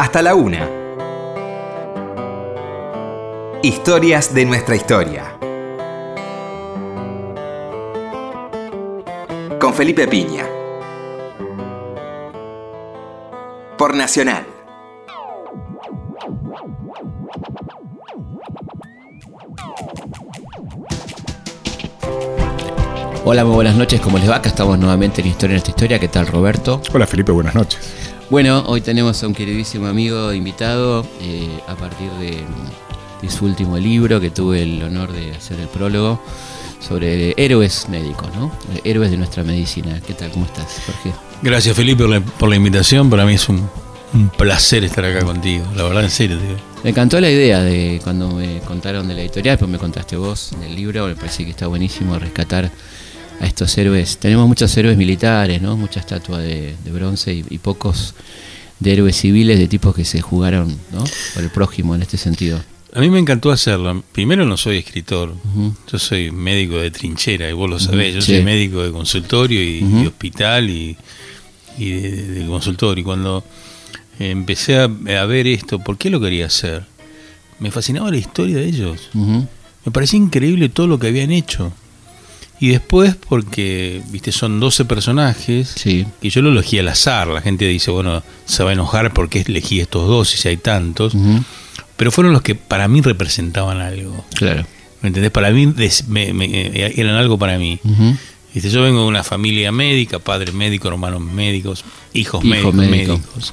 hasta la una. Historias de nuestra historia. Con Felipe Piña. Por Nacional. Hola, muy buenas noches, ¿cómo les va? Acá estamos nuevamente en Historia en esta historia. ¿Qué tal, Roberto? Hola, Felipe, buenas noches. Bueno, hoy tenemos a un queridísimo amigo invitado eh, a partir de, de su último libro que tuve el honor de hacer el prólogo sobre héroes médicos, ¿no? Héroes de nuestra medicina. ¿Qué tal? ¿Cómo estás, Jorge? Gracias Felipe por la, por la invitación, para mí es un, un placer estar acá contigo, la verdad en serio. Tío. Me encantó la idea de cuando me contaron de la editorial, pues me contaste vos del libro, me parece que está buenísimo rescatar a estos héroes. Tenemos muchos héroes militares, ¿no? Mucha estatua de, de bronce y, y, pocos de héroes civiles, de tipos que se jugaron, ¿no? Por el prójimo en este sentido. A mí me encantó hacerlo. Primero no soy escritor, uh -huh. yo soy médico de trinchera y vos lo sabés, yo sí. soy médico de consultorio y, uh -huh. y hospital y, y de, de, consultorio. Y cuando empecé a, a, ver esto, ¿por qué lo quería hacer? Me fascinaba la historia de ellos. Uh -huh. Me parecía increíble todo lo que habían hecho. Y después, porque, viste, son 12 personajes, sí. que yo lo elegí al azar. La gente dice, bueno, se va a enojar porque elegí estos dos si hay tantos. Uh -huh. Pero fueron los que para mí representaban algo. Claro. ¿Me entendés? Para mí me, me, eran algo para mí. Uh -huh. Viste, yo vengo de una familia médica, padre médico, hermanos médicos, hijos Hijo médicos. médico, médicos.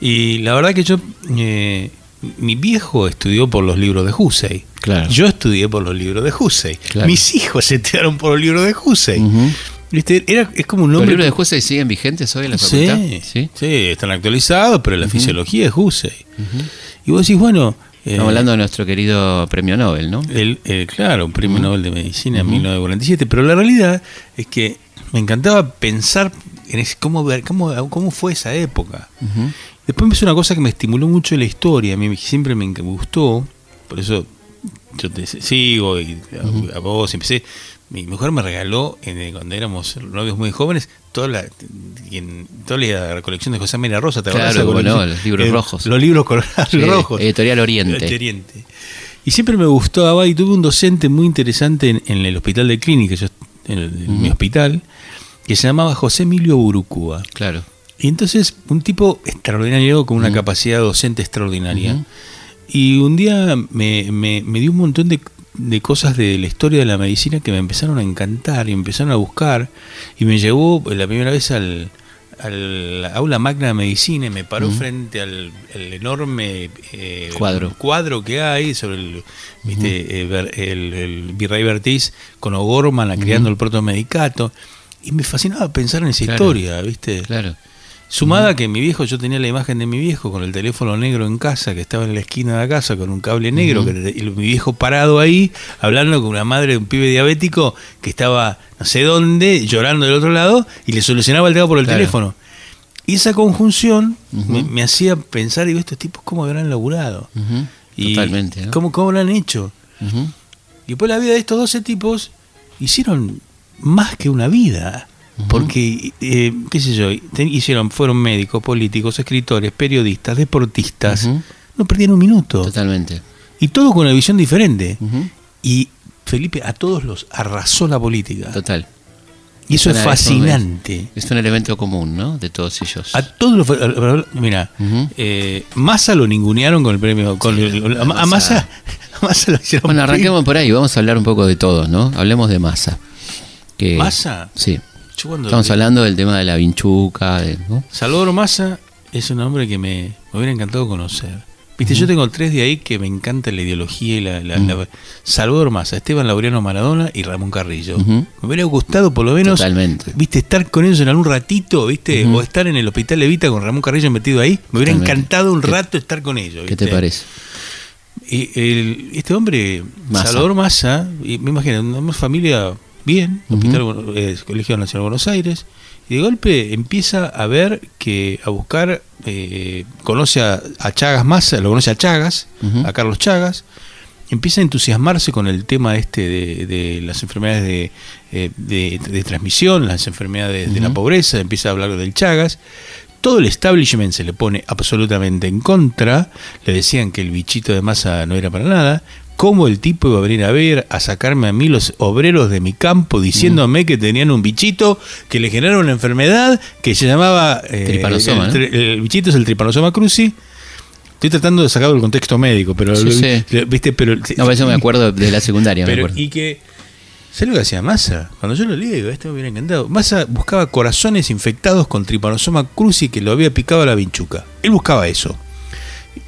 Y la verdad que yo, eh, mi viejo estudió por los libros de Hussey. Claro. Yo estudié por los libros de Hussey. Claro. Mis hijos se estudiaron por los libros de Hussey. Uh -huh. ¿Viste? Era, es como un nombre. ¿Los libros de Hussey siguen vigentes hoy en la facultad? Sí, sí, sí están actualizados, pero la uh -huh. fisiología es Hussey. Uh -huh. Y vos decís, bueno. Estamos eh, hablando de nuestro querido premio Nobel, ¿no? El, el claro, un premio Nobel de Medicina en 1947. Pero la realidad es que me encantaba pensar en ese, cómo, ver, cómo, cómo fue esa época. Después me hizo una cosa que me estimuló mucho la historia. A mí siempre me gustó. Por eso yo te sigo y a, uh -huh. a vos empecé. Mi mujer me regaló, en, cuando éramos novios muy jóvenes, toda la, en, toda la colección de José María Rosa. ¿te claro, bueno, los libros eh, rojos. Los libros colorados sí, rojos. Editorial Oriente. Oriente. Y siempre me gustaba y tuve un docente muy interesante en, en el hospital de clínica, yo, en, el, uh -huh. mi hospital, que se llamaba José Emilio Burucúa. Claro. Y entonces, un tipo extraordinario, con una uh -huh. capacidad docente extraordinaria. Uh -huh. Y un día me, me, me, dio un montón de, de, cosas de la historia de la medicina que me empezaron a encantar y empezaron a buscar. Y me llevó la primera vez al, al aula magna de medicina y me paró uh -huh. frente al, al enorme eh, cuadro. cuadro que hay sobre el, ¿viste? uh -huh. el, el, virrey Bertiz con O'Gorman creando uh -huh. el protomedicato. Y me fascinaba pensar en esa claro. historia, ¿viste? Claro. Sumada que mi viejo, yo tenía la imagen de mi viejo con el teléfono negro en casa, que estaba en la esquina de la casa con un cable negro, uh -huh. que, y mi viejo parado ahí, hablando con una madre de un pibe diabético que estaba no sé dónde, llorando del otro lado, y le solucionaba el tema por el claro. teléfono. Y esa conjunción uh -huh. me, me, hacía pensar, digo, estos tipos cómo habrán laburado. Y Totalmente. ¿no? ¿cómo, ¿Cómo lo han hecho? Y después la vida de estos 12 tipos hicieron más que una vida. Porque, eh, qué sé yo, hicieron, fueron médicos, políticos, escritores, periodistas, deportistas. Uh -huh. No perdieron un minuto. Totalmente. Y todo con una visión diferente. Uh -huh. Y Felipe, a todos los arrasó la política. Total. Y eso es, es fascinante. Es, un elemento común, ¿no? De todos ellos. A todos los. Mira, uh -huh. eh, Massa lo ningunearon con el premio. Con sí, el, a, Massa. Massa, Massa lo hicieron bueno, arranquemos por ahí. Vamos a hablar un poco de todos, ¿no? Hablemos de Massa. Que, ¿Massa? Sí. Estamos hablando del tema de la vinchuca. De, ¿no? Salvador Massa es un hombre que me, me hubiera encantado conocer. Viste, uh -huh. yo tengo tres de ahí que me encanta la ideología y la. la, uh -huh. la Salvador Massa, Esteban Laureano Maradona y Ramón Carrillo. Uh -huh. Me hubiera gustado por lo menos. Totalmente. Viste, estar con ellos en algún ratito, viste, o estar en el hospital Levita con Ramón Carrillo metido ahí. Me hubiera Totalmente. encantado un rato estar con ellos. ¿Qué te parece? Y el, este hombre, Massa. Salvador Massa, y me imagino, una familia bien, uh -huh. Hospital eh, Colegio Nacional de Buenos Aires, y de golpe empieza a ver que, a buscar, eh, conoce a, a, Chagas Massa, lo conoce a Chagas, uh -huh. a Carlos Chagas, empieza a entusiasmarse con el tema este de, de las enfermedades de, eh, de, de, transmisión, las enfermedades uh -huh. de la pobreza, empieza a hablar del Chagas, todo el establishment se le pone absolutamente en contra, le decían que el bichito de masa no era para nada, cómo el tipo iba a venir a ver, a sacarme a mí los obreros de mi campo diciéndome que tenían un bichito que le generaba una enfermedad que se llamaba... eh, tripanosoma, el, el, el, bichito es el tripanosoma cruzi. Estoy tratando de sacarlo del contexto médico, pero... Sí, sí. ¿viste? pero no, eso me acuerdo de la secundaria. Pero, me acuerdo. Y que... ¿Sabes lo que hacía Massa? Cuando yo lo leí, digo, este me hubiera encantado. Massa buscaba corazones infectados con tripanosoma cruzi que lo había picado a la vinchuca. Él buscaba eso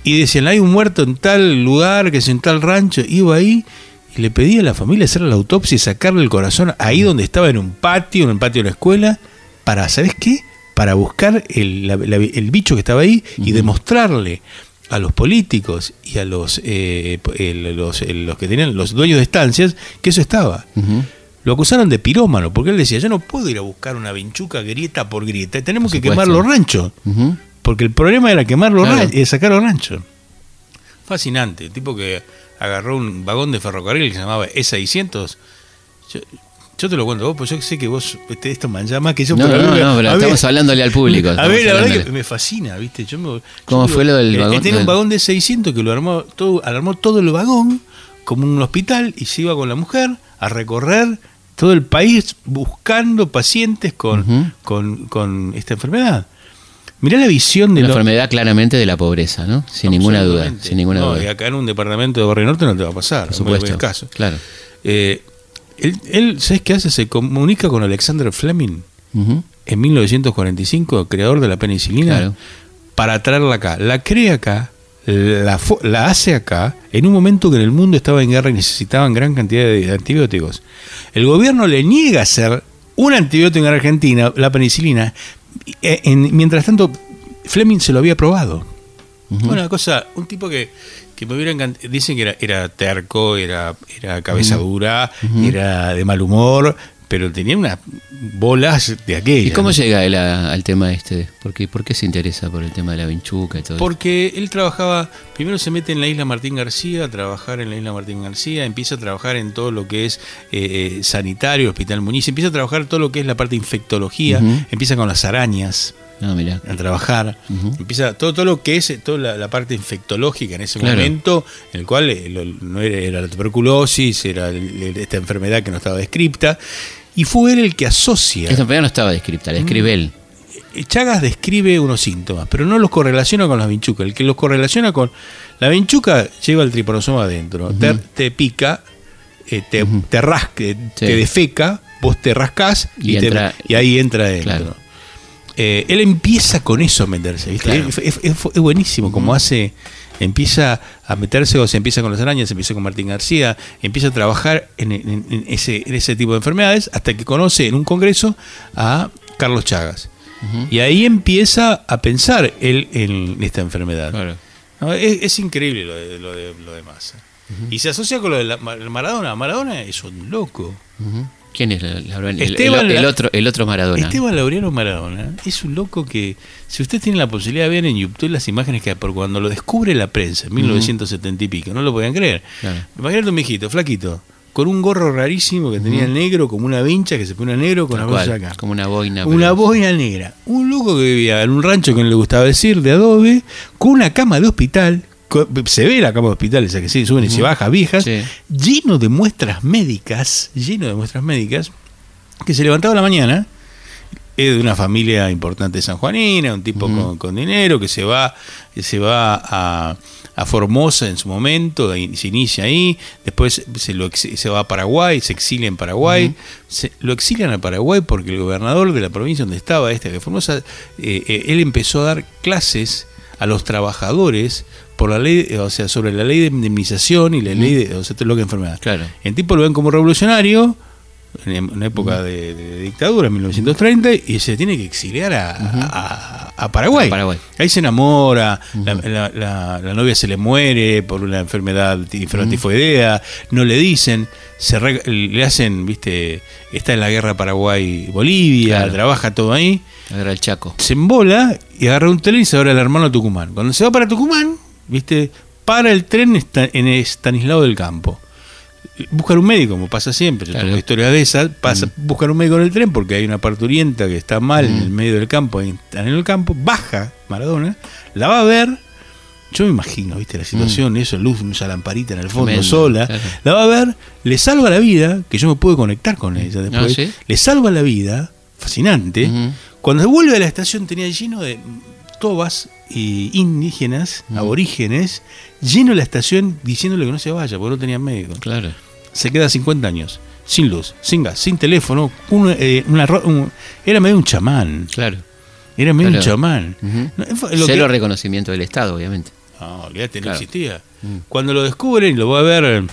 y decían, hay un muerto en tal lugar, que es en tal rancho, iba ahí y le pedía a la familia hacer la autopsia y sacarle el corazón ahí donde estaba en un patio, en el patio de la escuela, para, ¿sabes qué? Para buscar el, la, la, el bicho que estaba ahí y uh -huh. demostrarle a los políticos y a los, eh, el, los, el, los, que tenían los dueños de estancias que eso estaba. Uh -huh. Lo acusaron de pirómano, porque él decía, yo no puedo ir a buscar una vinchuca grieta por grieta, tenemos por que quemar los ranchos. Uh -huh porque el problema era quemar los claro. ranchos, sacar los ranchos. Fascinante, el tipo que agarró un vagón de ferrocarril que se llamaba E600. Yo, yo te lo cuento vos, pues yo sé que vos este, esto mancha más que yo. No, pero no, no, pero estamos ver, hablándole al público. A ver, la verdad que me fascina, ¿viste? Yo me, ¿Cómo yo fue lo del vagón? Tenía un vagón de 600 que lo armó todo, armó todo el vagón como un hospital y se iba con la mujer a recorrer todo el país buscando pacientes con, uh -huh. con, con esta enfermedad. Mirá la visión de la enfermedad claramente de la pobreza, ¿no? Sin ninguna duda, sin ninguna no, duda. Y acá en un departamento de Barrio Norte no te va a pasar, por supuesto. En caso. Claro. Eh, él, él, ¿sabes qué hace? Se comunica con Alexander Fleming uh -huh. en 1945, creador de la penicilina, claro. para traerla acá. La crea acá, la, la, hace acá, en un momento que en el mundo estaba en guerra y necesitaban gran cantidad de antibióticos. El gobierno le niega hacer un antibiótico en Argentina, la penicilina, en, mientras tanto, Fleming se lo había probado. Uh -huh. Una cosa, un tipo que, que me hubiera encantado. Dicen que era, era terco, era, era cabeza dura, uh -huh. era de mal humor, pero tenía unas bolas de aquella. ¿Y cómo llega él a, al tema este? ¿Por qué, ¿Por qué se interesa por el tema de la vinchuca y todo Porque él trabajaba, primero se mete en la isla Martín García, a trabajar en la isla Martín García, empieza a trabajar en todo lo que es eh, sanitario, Hospital Muñiz, empieza a trabajar todo lo que es la parte de infectología, uh -huh. empieza con las arañas. Ah, mirá. a trabajar. Uh -huh. Empieza todo, todo lo que es toda la, la parte infectológica en ese claro. momento, en el cual eh, no era, era, la tuberculosis, era esta enfermedad que no estaba descripta. Y fue él el que asocia. Esta enfermedad no estaba descripta, la describe él. Chagas describe unos síntomas, pero no los correlaciona con las vinchucas. El que los correlaciona con. La vinchuca lleva el tripanosoma adentro. Uh -huh. te, te, pica, eh, te, uh -huh. te rasca, sí. te defeca, vos te rascás y, y, entra, te, y ahí entra adentro. Claro. Eh, él empieza con eso a meterse, ¿viste? Claro. Es, es, es, es, buenísimo como uh -huh. hace empieza a meterse o se empieza con las arañas, se empieza con Martín García, empieza a trabajar en, en, en, ese, en ese tipo de enfermedades hasta que conoce en un congreso a Carlos Chagas. Uh -huh. Y ahí empieza a pensar él en esta enfermedad. Claro. No, es, increíble lo de, lo de, lo de Massa. Uh -huh. Y se asocia con lo de la, Maradona. Maradona es un loco. ¿Quién es el, Esteban, el, el, otro, el otro Maradona? Esteban Laureano Maradona es un loco que, si usted tiene la posibilidad de ver en YouTube las imágenes que por cuando lo descubre la prensa en 1970 y pico, no lo podían creer. Claro. Imagínate un viejito, flaquito, con un gorro rarísimo que tenía uh -huh. negro, como una vincha que se pone negro con la cosa acá. Como una boina. Una boina negra. Un loco que vivía en un rancho que no le gustaba decir, de adobe, con una cama de hospital, se ve la cama de hospital, esa que se suben y uh -huh. se baja, viejas, sí. lleno de muestras médicas, lleno de muestras médicas, que se levantaba a la mañana, es de una familia importante de San Juanina, un tipo uh -huh. con, con, dinero que se va, que se va a, a Formosa en su momento, se inicia ahí, después se, lo, se va a Paraguay, se exilia en Paraguay, uh -huh. se, lo exilian a Paraguay porque el gobernador de la provincia donde estaba, este de Formosa, eh, eh, él empezó a dar clases a los trabajadores por la ley, o sea, sobre la ley de indemnización y la ley de, o sea, lo que enfermedad. Claro. El tipo lo ven como revolucionario en una época de, de, dictadura, en 1930, y se tiene que exiliar a, uh -huh. a, a Paraguay. Paraguay. Ahí se enamora, uh -huh. la, la, la, novia se le muere por una enfermedad tifoidea, uh -huh. no le dicen, se re, le hacen, viste, está en la guerra Paraguay-Bolivia, claro. trabaja todo ahí. Agarra el Chaco. Se embola y agarra un tren y se abre el hermano Tucumán. Cuando se va para Tucumán, viste, para el tren en Estanislao del Campo. buscar un médico, como pasa siempre, yo Claro. tengo historias de esas, pasa, buscar un médico en el tren porque hay una parturienta que está mal en Mm. el medio del campo, en el campo, baja Maradona, la va a ver, yo me imagino, viste, la situación, eso, luz, esa lamparita en el fondo Mm. Tremendo, sola, claro. la va a ver, le salva la vida, que yo me puedo conectar con ella después, Ah, ¿sí? le salva la vida, fascinante, Ujú. cuando se vuelve a la estación tenía lleno de tobas eh, indígenas, Mm. aborígenes, lleno la estación diciéndole que no se vaya, porque no tenían médico. Claro. Se queda 50 años, sin luz, sin gas, sin teléfono, un, eh, una un- era medio un chamán, Claro. era medio un Claro. chamán. Ujú. No, fue lo Cero que- reconocimiento del Estado, obviamente. no, olvídate, no Claro. existía. Mm. Cuando lo descubren, lo va a ver eh,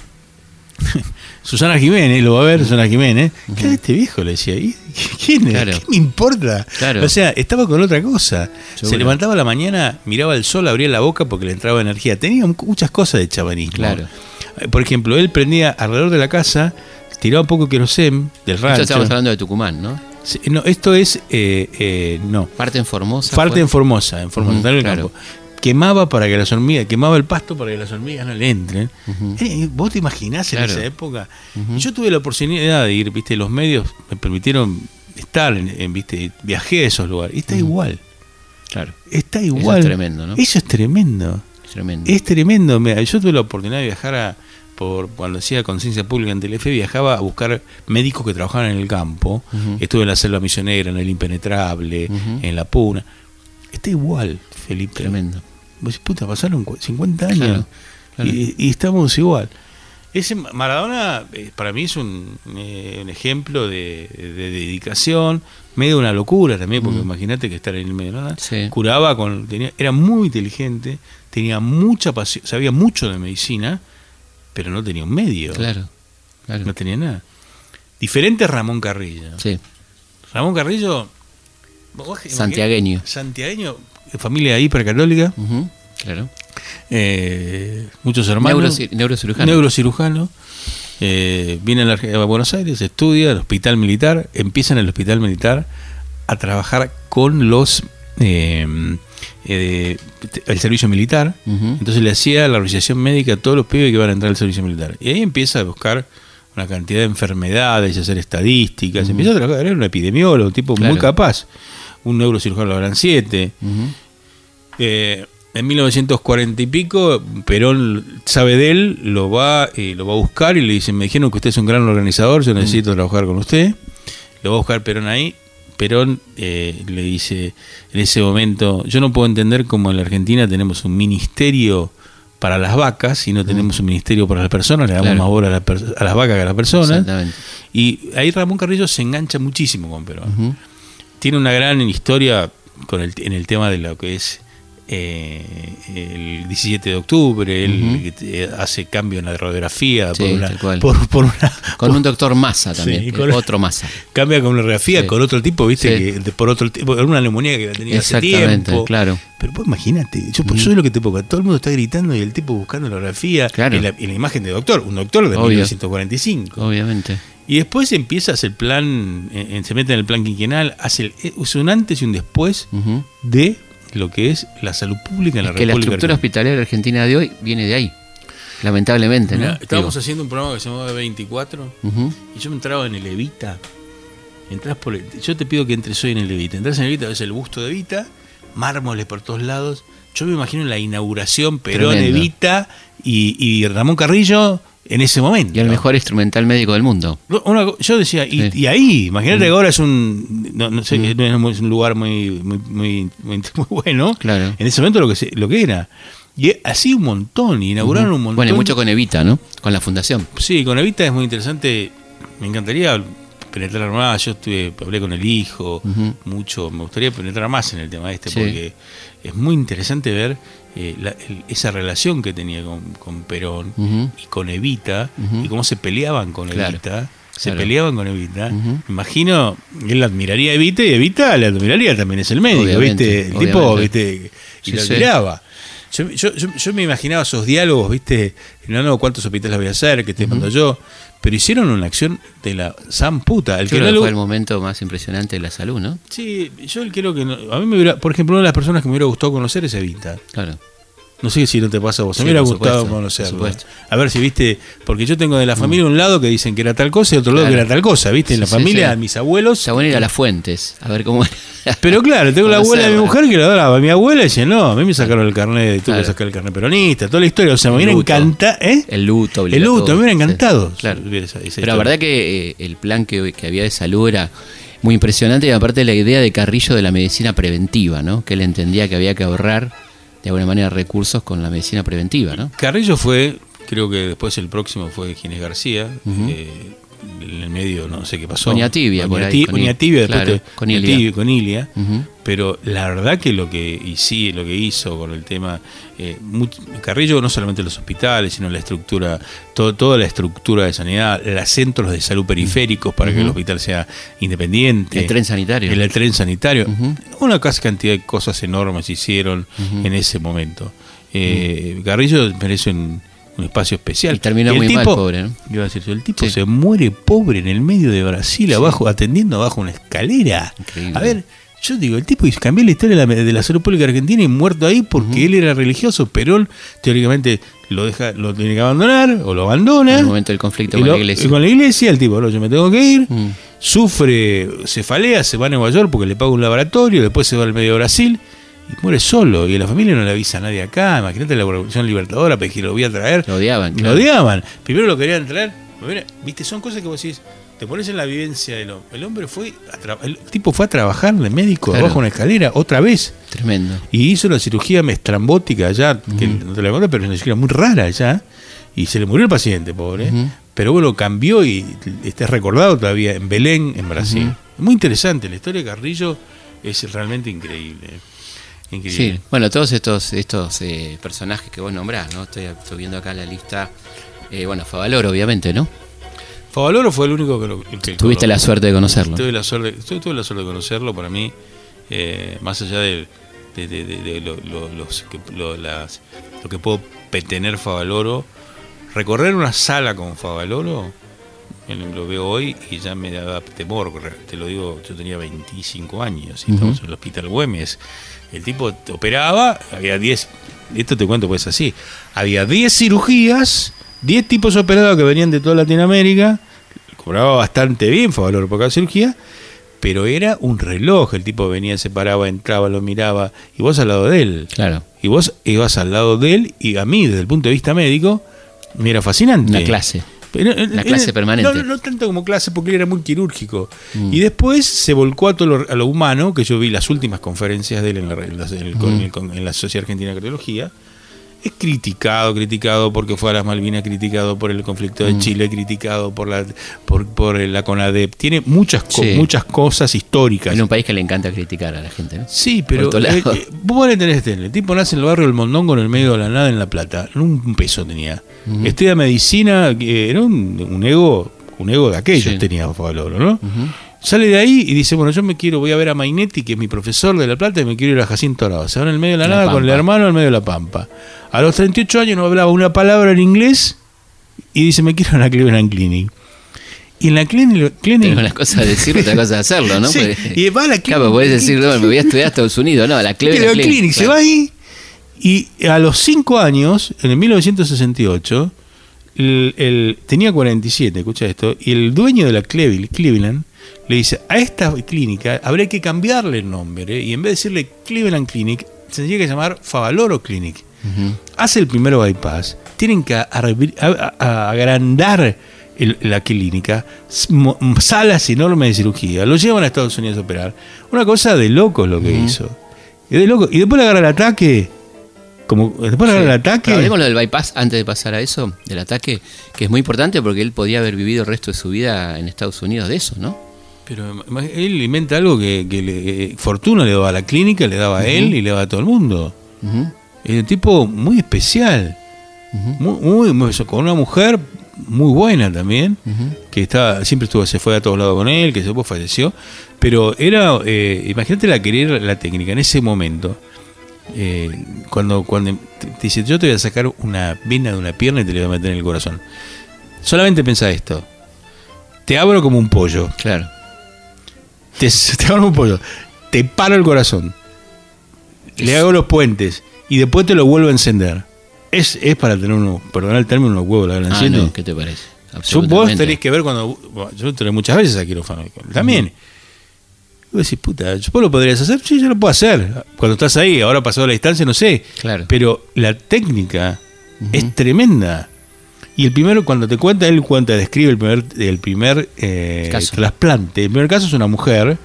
Susana Jiménez, lo va a ver Susana Jiménez. ¿Qué es este viejo? Le decía, ¿y ¿quién es? Claro. ¿Qué me importa? Claro. O sea, estaba con otra cosa. Se levantaba a la mañana, miraba el sol, abría la boca porque le entraba energía. Tenía muchas cosas de chamanismo. Claro. Eh, Por ejemplo, él prendía alrededor de la casa, tiraba un poco de querosén del rancho. estamos hablando de Tucumán, ¿no? Sí, no, esto es, eh, eh, no, Parte en Formosa. Parte en Formosa, en Formosa, en el claro. campo. Quemaba para que las hormigas, quemaba el pasto para que las hormigas no le entren. Ujú. Eh, ¿Vos te imaginás en esa época? Yo tuve la oportunidad de ir, viste, los medios me permitieron estar, en, en, viste, viajé a esos lugares. Y está igual, Claro. está Eso igual. es tremendo, ¿no? Eso es tremendo. Tremendo. Es tremendo. Mira, yo tuve la oportunidad de viajar a, por cuando hacía conciencia pública en Telefe, viajaba a buscar médicos que trabajaban en el campo. Estuve en la selva misionera, en el impenetrable, en la puna. Está igual, Felipe. Tremendo. Vos puta, pasaron cu- 50 años Claro, claro. Y, y estamos igual. Ese Maradona eh, para mí es un, eh, un ejemplo de, de dedicación, medio una locura también, porque Mm. imagínate que estar en el medio nada. Sí. Curaba con, tenía, era muy inteligente, tenía mucha pasión, sabía mucho de medicina, pero no tenía un medio, Claro. Claro. no tenía nada. Diferente a Ramón Carrillo. Sí. Ramón Carrillo, Santiagueño. Santiagueño, familia hipercatólica, Ujú, Claro. eh, muchos hermanos. Neuroci- neurocirujano. Neurocirujano. eh, viene a, Buenos Aires, estudia el hospital militar, empieza en el hospital militar a trabajar con los eh, eh, el servicio militar. Entonces le hacía la organización médica a todos los pibes que iban a entrar al servicio militar. Y ahí empieza a buscar una cantidad de enfermedades, a hacer estadísticas. Empieza a trabajar, era un epidemiólogo, un tipo muy capaz. Un neurocirujano lo habrán siete. Eh, en 1940 y pico, Perón sabe de él, lo va, eh, lo va a buscar y le dice, me dijeron que usted es un gran organizador, yo necesito trabajar con usted. Lo va a buscar Perón ahí. Perón eh, le dice en ese momento, yo no puedo entender cómo en la Argentina tenemos un ministerio para las vacas y no tenemos un ministerio para las personas, le damos Claro. más bola a, la per- a las vacas que a las personas. Y ahí Ramón Carrillo se engancha muchísimo con Perón tiene una gran historia con el, en el tema de lo que es eh, el 17 de octubre, él te- hace cambio en la radiografía Sí, por, una, tal cual. por, por una- Con un doctor Massa también. Sí, que con- es otro Massa. cambia con una radiografía Sí. con otro tipo, viste, que por otro tipo, una neumonía que tenía hace tiempo. claro. Pero vos imagínate, yo, pues, yo es lo que te pongo, todo el mundo está gritando y el tipo buscando la radiografía Claro. y, la, y la imagen de doctor, un doctor de Obvio. 1945. Obviamente. Y después empieza a hacer el plan, eh, eh, se mete en el plan quinquenal, hace el, eh, es un antes y un después de lo que es la salud pública en la Es que la estructura Argentina. hospitalaria argentina de hoy viene de ahí. Lamentablemente, Mirá, ¿no? estábamos Digo. haciendo un programa que se llamaba 24 Ujú. y yo me entraba en el Evita. Entras por el- yo te pido que entres hoy en el Evita. Entras en el Evita, ves el busto de Evita, mármoles por todos lados. Yo me imagino la inauguración Perón, Tremendo. Evita y, y Ramón Carrillo en ese momento. Y el mejor instrumental médico del mundo. Una yo decía, y, Sí. y ahí, imagínate que ahora es un, no, no sé, no es un lugar muy, muy, muy, bueno. Claro. En ese momento lo que, se- lo que era. Y así un montón, inauguraron un montón. Bueno, y mucho con Evita, ¿no? Con la fundación. Sí, con Evita es muy interesante. Me encantaría penetrar más. Yo estuve, hablé con el hijo mucho. Me gustaría penetrar más en el tema este Sí. porque es muy interesante ver eh, la- el- esa relación que tenía con, con Perón y con Evita y cómo se peleaban con Claro, Evita. Se claro. peleaban con Evita. Ujú. Me imagino, él admiraría a Evita y Evita le admiraría también, es el médico, Obviamente, ¿viste? El tipo. ¿viste? Y Sí, lo sí. Yo, yo, yo, yo me imaginaba esos diálogos, ¿viste? No, no, ¿cuántos hospitales voy a hacer? que te mando yo? Pero hicieron una acción de la san puta. El Yo que creo que fue el momento más impresionante de la salud, ¿no? Sí, yo creo que no- a mí me hubiera, por ejemplo, una de las personas que me hubiera gustado conocer es Evita. Claro. No sé si no te pasa a vos. A mí Sí, me hubiera gustado supuesto. A ver si viste, porque yo tengo de la familia un lado que dicen que era tal cosa y otro lado que era tal cosa, ¿viste? En la Sí, familia, sí. mis abuelos. Bueno ir a las fuentes, a ver cómo era. Pero claro, tengo la abuela de mi mujer que lo adoraba. Mi abuela dice, no, a mí me sacaron el carnet, tuve Claro. que sacar el carnet peronista, toda la historia. O sea, me hubiera encantado, ¿eh? El luto, El luto, me hubiera encantado. claro. ver esa- esa Pero historia. la verdad que eh, el plan que, que había de salud era muy impresionante y aparte la idea de Carrillo de la medicina preventiva, ¿no? Que él entendía que había que ahorrar de alguna manera recursos con la medicina preventiva, ¿no? Carrillo fue, creo que después el próximo fue Ginés García. Eh, en el medio no sé qué pasó. Por ahí, con Oñatibia, después claro, te- con Ilia. Con Ilia. Pero la verdad que lo que y sí, lo que hizo con el tema eh, Carrillo no solamente los hospitales, sino la estructura, todo, toda la estructura de sanidad, los centros de salud periféricos para que el hospital sea independiente. El tren sanitario. El, tren sanitario. Ujú. Una casi cantidad de cosas enormes hicieron Ujú. en ese momento. Eh, Carrillo merece un, un espacio especial. Y terminó el muy mal, tipo- pobre, ¿no? Iba a decir, el tipo Sí. se muere pobre en el medio de Brasil, abajo, atendiendo abajo una escalera. Increíble. A ver, yo digo, el tipo cambió la historia de la, de la salud pública argentina y muerto ahí porque él era religioso. Perón, teóricamente, lo deja lo tiene que abandonar o lo abandona. En el momento del conflicto Y con lo- la iglesia. y con la iglesia, el tipo, no, yo me tengo que ir. Mm. Sufre cefalea, se va a Nueva York porque le paga un laboratorio, después se va al medio de Brasil y muere solo. Y a la familia no le avisa a nadie acá. Imagínate la Revolución Libertadora, pero que lo voy a traer. Lo odiaban, Lo claro. odiaban. Primero lo querían traer. Viste, son cosas que vos decís. Te pones en la vivencia del hombre. El hombre fue. A el tipo fue a trabajar de médico Claro. abajo de una escalera otra vez. Tremendo. Y hizo la cirugía mestrambótica allá, que no te la conté, pero es una cirugía muy rara allá. Y se le murió el paciente, pobre. Ujú. Pero bueno, cambió y está recordado todavía en Belén, en Brasil. Es muy interesante. La historia de Carrillo es realmente increíble. Increíble. Sí, bueno, todos estos estos eh, personajes que vos nombrás, ¿no? Estoy, estoy viendo acá la lista. Eh, bueno, Favaloro, obviamente, ¿no? Favaloro fue el único que lo. que Tuviste lo- la suerte de conocerlo. Tuve la suerte, tuve, tuve la suerte de conocerlo. Para mí, eh, más allá de, de- de- de- de lo, los que, las- lo que puedo tener Favaloro, recorrer una sala con Favaloro, lo veo hoy y ya me daba temor. Te lo digo, yo tenía 25 años y estamos en el hospital Güemes. El tipo te operaba, había 10. Esto te cuento pues así. Había 10 cirugías, 10 tipos operados que venían de toda Latinoamérica. Cobraba bastante bien Favaloro por cada cirugía, pero era un reloj. El tipo venía, se paraba, entraba, lo miraba, y vos al lado de él. Claro. Y vos ibas al lado de él, y a mí, desde el punto de vista médico, me era fascinante. Una clase. Eh, clase permanente. No, no, tanto como clase, porque él era muy quirúrgico. Mm. Y después se volcó a, todo lo, a lo humano, que yo vi las últimas conferencias de él en la, en la- en el- Mm. en la Sociedad Argentina de Cardiología. Es criticado, criticado porque fue a las Malvinas, criticado por el conflicto de Mm. Chile, criticado por la por, por la CONADEP. Tiene muchas, co- Sí. muchas cosas históricas. En un país que le encanta criticar a la gente, ¿no? Sí, pero eh, eh, vos a entender este. El tipo nace en el barrio del Mondongo, en el medio de la nada, en La Plata. Un peso tenía. Ujú. Estudia medicina, era un, un ego un ego de aquellos Sí. tenía Favaloro, ¿no? Ujú. Sale de ahí y dice, bueno, yo me quiero, voy a ver a Mainetti, que es mi profesor de La Plata, y me quiero ir a Jacinto Arado. Se va en el medio de la, La nada con el Pampa. hermano en medio de la Pampa. A los 38 años no hablaba una palabra en inglés y dice, me quiero ir a la Cleveland Clinic. Y en la Cleveland Clinic... Pero una cosa es decirlo, otra cosa es hacerlo, ¿no? Sí, Porque- y va a la Claro, podés decir, no, me voy a estudiar a Estados Unidos, no, a la Cleveland Clinic, se claro. va ahí y a los 5 años, en el 1968, el, el- tenía 47, escucha esto, y el dueño de la Cleveland le dice, a esta clínica habría que cambiarle el nombre, ¿eh? y en vez de decirle Cleveland Clinic, se tendría que llamar Favaloro Clinic. Hace el primer bypass, tienen que arri- a- a- agrandar el- la clínica, salas enormes de cirugía, lo llevan a Estados Unidos a operar. Una cosa de locos lo que hizo. Y de loco. Y después le agarra el ataque. Como, después le agarra el Sí. ataque. Hablemos lo del bypass antes de pasar a eso, del ataque, que es muy importante porque él podía haber vivido el resto de su vida en Estados Unidos de eso, ¿no? Pero él inventa algo que, que le- eh, Fortuna le daba a la clínica, le daba a él y le daba a todo el mundo. Ujú, Es un tipo muy especial. ujú, Muy, muy- muy- con una mujer muy buena también. que estaba, siempre estuvo, se fue a todos lados con él, que después falleció, pero era, eh, imagínate la querer la técnica en ese momento, eh, cuando, cuando te te dice, yo te voy a sacar una vena de una pierna y te la voy a meter en el corazón. Solamente pensá esto, te abro como un pollo, Claro. Te, te un pollo, te paro el corazón, le hago los puentes y después te lo vuelve a encender. Es, es para tener unos, perdón el término, unos huevos, la Ah, no, ¿qué te parece? Yo- vos tenés que ver cuando. bueno, Yo entré muchas veces a quirófano. También. Y vos decís, puta, ¿vos lo podrías hacer? Sí, yo lo puedo hacer. Cuando estás ahí, ahora pasado la distancia, no sé. Claro. Pero la técnica es tremenda. Y el primero, cuando te cuenta, él cuenta, describe el primer, el primer eh, trasplante. El primer caso es una mujer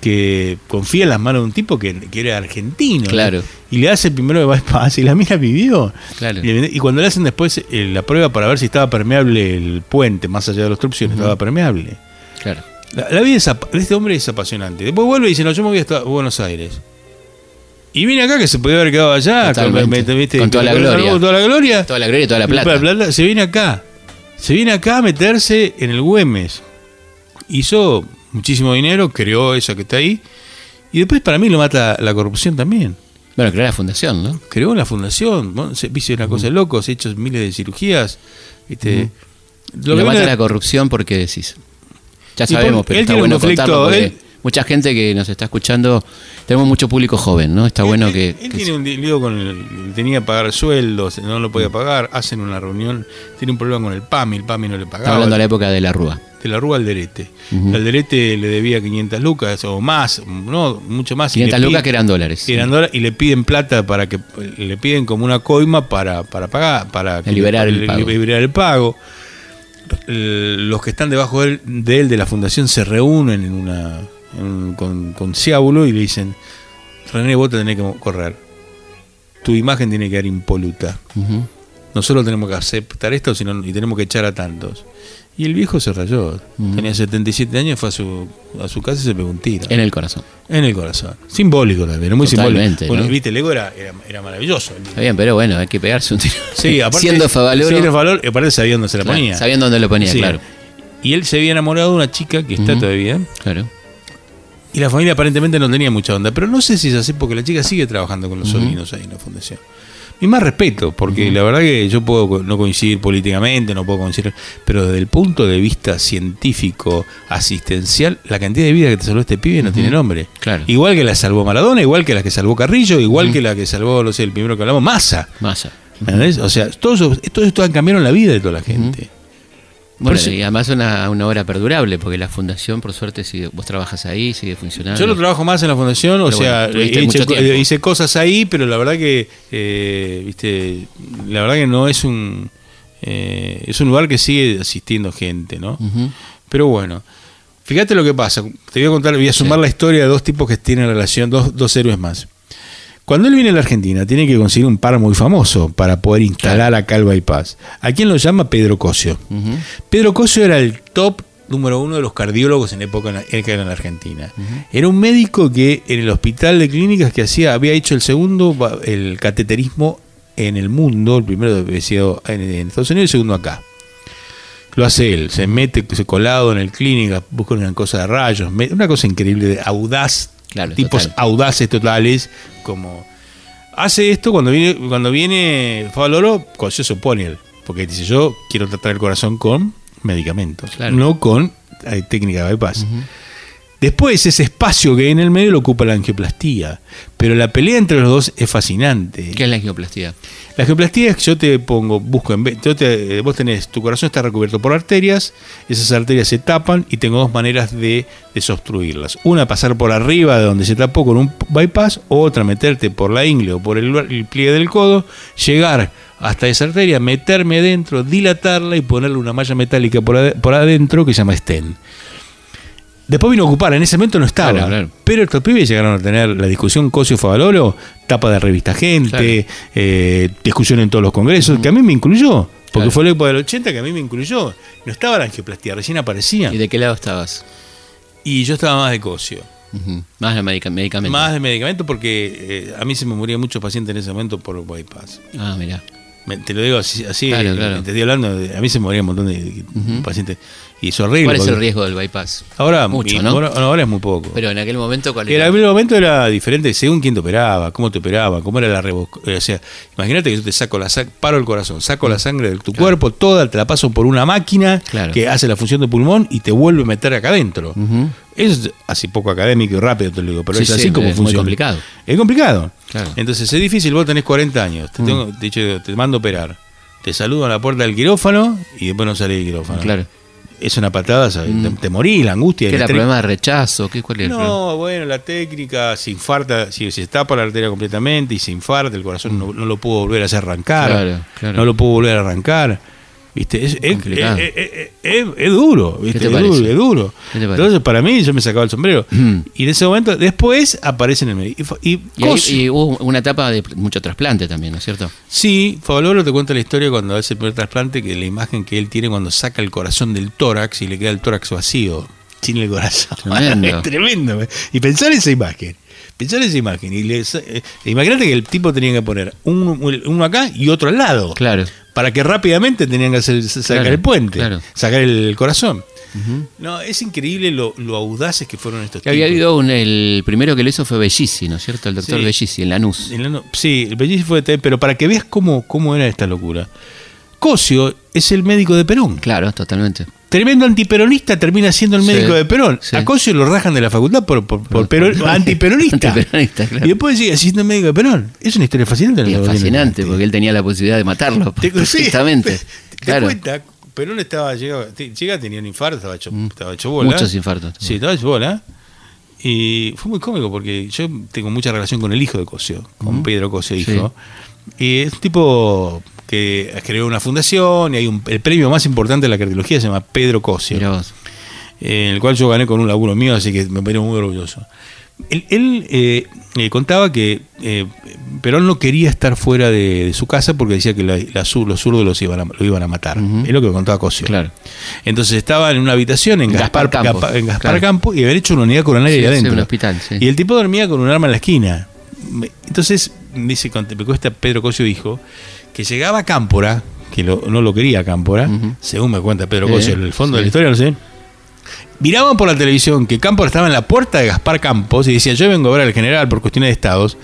que confía en las manos de un tipo que, que era argentino. ¿no? Claro. Y le hace el primero de bypass y la mina vivió. Claro. Y, y cuando le hacen después eh, la prueba para ver si estaba permeable el puente, más allá de la obstrucción, estaba permeable. Claro. La, la vida de este hombre es apasionante. Después vuelve y dice, no, yo me voy a Buenos Aires. Y viene acá que se podía haber quedado allá. Con toda la gloria. Con toda la gloria. Toda la gloria y toda la plata. Se viene acá. Se viene acá a meterse en el Güemes. Hizo muchísimo dinero, creó esa que está ahí. Y después para mí lo mata la corrupción también. Bueno, creó la fundación, ¿no? Creó la fundación, ¿no? se hizo una cosa de locos, hecho miles de cirugías. ¿viste? Lo, mata la corrupción porque decís. Ya sabemos, pero él está tiene un bueno conflicto, contarlo porque él- mucha gente que nos está escuchando, tenemos mucho público joven, ¿no? Está bueno que, él que tiene un lío con el. Tenía que pagar sueldos, no lo podía pagar. Hacen una reunión, tiene un problema con el PAMI, el PAMI no le está pagaba. hablando de la época de la Rúa. De la Rúa Alderete. Ujú. Alderete le debía 500 lucas o más, no, mucho más. y le 500 lucas que eran dólares. eran dólares, y le piden plata para que le piden como una coima para, para pagar para que- liberar el para pago. liberar el pago. Los que están debajo de él, de él, de la fundación se reúnen en una en con, con Ciábulo y le dicen René vos te tenés que correr tu imagen tiene que quedar impoluta Ujú. nosotros tenemos que aceptar esto sino, y tenemos que echar a tantos y el viejo se rayó Ujú. tenía 77 años fue a su, a su casa y se pegó un tiro En el corazón. en el corazón. Simbólico también, muy Totalmente, simbólico. Bueno, ¿no? viste, el ego era, era, era maravilloso. Está bien, pero bueno, hay que pegarse un tiro. Sí, aparte, Siendo Favaloro. Siendo Favaloro, y aparte sabía dónde se la claro, ponía. sabiendo dónde lo ponía, Sí. claro. Y él se había enamorado de una chica que está Ujú. todavía. Claro. Y la familia aparentemente no tenía mucha onda. Pero no sé si es así porque la chica sigue trabajando con los sobrinos ahí en la fundación. Y más respeto, porque la verdad que yo puedo no coincidir políticamente, no puedo coincidir, pero desde el punto de vista científico, asistencial, la cantidad de vida que te salvó este pibe no tiene nombre. Claro. Igual que la salvó Maradona, igual que la que salvó Carrillo, igual que la que salvó, no sé, el primero que hablamos, Massa. Massa. ¿Me entendés? O sea, todos esos- todo esto cambiaron la vida de toda la gente. Bueno, y además una, una obra perdurable, porque la fundación, por suerte, sigue, vos trabajas ahí, sigue funcionando. Yo no trabajo más en la fundación, o sea, bueno, he hecho- hice cosas ahí, pero la verdad que, eh, viste, la verdad que no es un, eh, es un lugar que sigue asistiendo gente, ¿no? Pero bueno, fíjate lo que pasa. Te voy a contar, voy a sumar Sí. la historia de dos tipos que tienen relación, dos, dos héroes más. Cuando él viene a la Argentina, tiene que conseguir un par muy famoso para poder instalar acá el bypass. ¿A quién lo llama? Pedro Cosio. Pedro Cosio era el top número uno de los cardiólogos en la época en la- en la Argentina. Era un médico que en el hospital de clínicas que hacía, había hecho el segundo, el cateterismo en el mundo, el primero había sido en, Estados Unidos y el segundo acá. Lo hace él, se mete, se colado en el clínica, busca una cosa de rayos, una cosa increíble, de audaz, Claro, tipos total. audaces totales, como hace esto cuando viene, cuando viene Favaloro, Cosio se opone porque dice yo quiero tratar el corazón con medicamentos, Claro. no con eh, técnica de bypass. Después ese espacio que hay en el medio lo ocupa la angioplastía, pero la pelea entre los dos es fascinante. ¿Qué es la angioplastía? La angioplastía es que yo te pongo, busco, en vez, yo te- vos tenés, tu corazón está recubierto por arterias, esas arterias se tapan y tengo dos maneras de desobstruirlas. Una, pasar por arriba de donde se tapó con un bypass, otra, meterte por la ingle o por el, el pliegue del codo, llegar hasta esa arteria, meterme adentro, dilatarla y ponerle una malla metálica por, por adentro que se llama stent. Después vino a ocupar, en ese momento no estaba. Claro, claro. Pero estos pibes llegaron a tener la discusión Cosio Favaloro, tapa de revista Gente, eh, discusión en todos los congresos, que a mí me incluyó. Porque fue la época del 80 que a mí me incluyó. No estaba la angioplastía, recién aparecía. ¿Y de qué lado estabas? Y yo estaba más de Cosio. Más de medica- medicamento. Más de medicamento porque eh, a mí se me morían muchos pacientes en ese momento por bypass. Ah, mirá. Te lo digo así, así Claro, eh, claro. te estoy hablando, de- a mí se me morían un montón de pacientes. Y es horrible. ¿Cuál es el riesgo del bypass? Ahora, Mucho, y- ¿no? ahora, ahora es muy poco. Pero en aquel momento, ¿cuál En era? aquel momento era diferente según quién te operaba, cómo te operaba, cómo era la revocación. O sea, imagínate que yo te saco la sa- paro el corazón, saco la sangre de tu cuerpo, toda te la paso por una máquina que hace la función de pulmón y te vuelve a meter acá adentro. Eso es así poco académico y rápido, te lo digo, pero Sí, es sí, así como es funciona. complicado. Es complicado. Claro. Entonces es difícil, vos tenés 40 años, te, Mm. tengo, te, dicho, te mando a operar, te saludo a la puerta del quirófano y después no salís del quirófano. Claro. Es una patada, ¿sabes? Mm. te, te morís, la angustia. ¿Qué el era estrés. problema de rechazo? ¿Qué, ¿Cuál era el problema? No, bueno, la técnica se infarta, si se tapa la arteria completamente y se infarta, el corazón no, no lo pudo volver a hacer arrancar. Claro, claro. No lo pudo volver a arrancar. ¿Viste? Es, es, es- duro, es, duro es duro. Entonces, para mí, yo me sacaba el sombrero. Mm. Y en ese momento, después aparece en el medio. Y, fa- y Y, ahí- Cosio- y hubo una etapa de mucho trasplante también, ¿no es cierto? Sí, Favaloro te cuenta la historia cuando hace el primer trasplante, que la imagen que él tiene cuando saca el corazón del tórax y le queda el tórax vacío, sin el corazón. Tremendo. es tremendo. eh. Y pensar esa imagen. Pensar esa imagen. Y le- eh, imagínate que el tipo tenía que poner uno, uno acá y otro al lado. Claro. Para que rápidamente tenían que hacer, sacar Claro, el puente, claro. sacar el corazón. No, es increíble lo, lo audaces que fueron estos Que había tipos. habido un, el primero que lo hizo fue Bellisi, ¿no es cierto? El doctor Sí. Bellisi, en Lanús. En la no- sí, el Bellisi fue de pero para que veas cómo, cómo era esta locura. Cosio es el médico de Perón. Claro, totalmente. Tremendo antiperonista termina siendo el Sí, médico de Perón. sí. A Cosio lo rajan de la facultad por, por, por antiperonista. Antiperonista, claro. Y después sigue siendo médico de Perón. Es una historia fascinante. Y es fascinante porque él tenía la posibilidad de matarlo Te- sí. Te Claro. cuenta, Perón estaba llegaba, llega, tenía un infarto, estaba hecho, estaba hecho bola. Mm. Muchos infartos. Sí, estaba hecho bola. Y fue muy cómico porque yo tengo mucha relación con el hijo de Cosio, con Pedro Cosio, hijo. Y es un tipo que creó una fundación y hay un, el premio más importante de la cardiología se llama Pedro Cosio. Eh, el cual yo gané con un laburo mío, así que me pongo muy orgulloso. Él, él, eh, eh, contaba que eh, Perón no quería estar fuera de, de su casa porque decía que la- la sur- los zurdos los iban a, lo iban a matar. Es lo que contaba Cosio. Claro. Entonces estaba en una habitación en Gaspar Gaspar, Campo. Gapa- en Gaspar Claro. Campo y había hecho una unidad coronaria Sí, ahí sí, adentro. un hospital, sí. Y el tipo dormía con un arma en la esquina. Me- Entonces, dice, me cuesta Pedro Cosio dijo que llegaba a Cámpora, que lo- no lo quería Cámpora, según me cuenta Pedro en el fondo de la historia, no sé. Miraban por la televisión que Cámpora estaba en la puerta de Gaspar Campos y decía, yo vengo a ver al general por cuestiones de estados.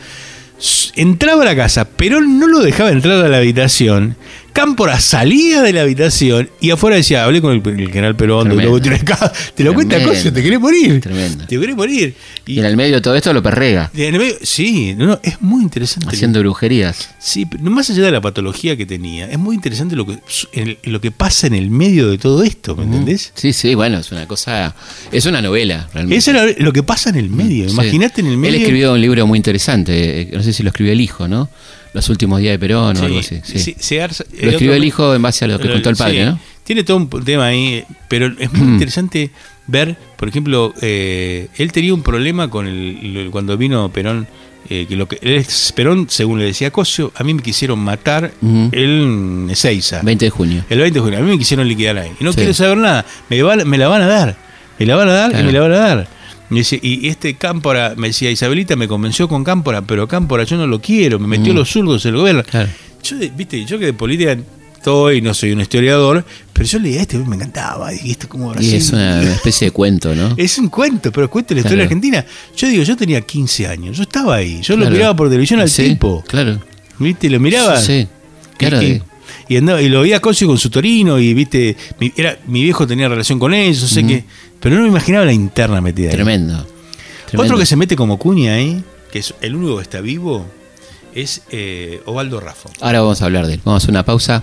Entraba a la casa, pero no lo dejaba entrar a la habitación. Cámpora salía de la habitación y afuera decía, hablé con el, el general Perón, tiene acá". te lo cuenta. Cosio, te querés morir. Tremendo. Te querés morir. Y en el medio de todo esto lo perrega, en el medio- sí, no, no, es muy interesante. haciendo brujerías. Sí, pero más allá de la patología que tenía, es muy interesante lo que, el- lo que pasa en el medio de todo esto, ¿me entendés? Sí, sí, bueno, es una cosa. Es una novela, realmente. Eso era lo que pasa en el medio. Sí. Imagínate en el medio. Él escribió un libro muy interesante, eh, no sé si lo escribió el hijo, ¿no? Los últimos días de Perón o algo así. sí. Lo escribió otro- el hijo en base a lo que contó el padre, ¿no? Tiene todo un tema ahí, pero es muy Mm. interesante ver, por ejemplo, eh, él tenía un problema con el, cuando vino Perón, eh, que lo que él es- Perón, según le decía Cosio, a mí me quisieron matar Ujú. en Ezeiza. 20 de junio. El 20 de junio, a mí me quisieron liquidar ahí. Y no Sí. quiero saber nada, me, va- me la van a dar, me la van a dar Claro. y me la van a dar. Y, dice- y este Cámpora, me decía, Isabelita me convenció con Cámpora, pero Cámpora yo no lo quiero, me metió Mm. los zurdos el gobierno. Claro. Yo, viste, yo que de política estoy, no soy un historiador, pero yo leía este, me encantaba. Y esto como Y es una especie de cuento, ¿no? Es un cuento, pero cuento la historia Claro. argentina. Yo digo, yo tenía 15 años, yo estaba ahí, yo lo miraba por televisión al Sí, tipo. Claro. ¿Viste? Lo miraba. Sí, claro. Y, de- y andaba, y lo veía Cosio con su torino, y viste, mi, era, mi viejo tenía relación con ellos, sé Ujú. que. Pero no me imaginaba la interna metida ahí. tremendo. Otro Tremendo. que se mete como cuña ahí, que es el único que está vivo, es eh, Ovaldo Raffo. Ahora vamos a hablar de él. Vamos a hacer una pausa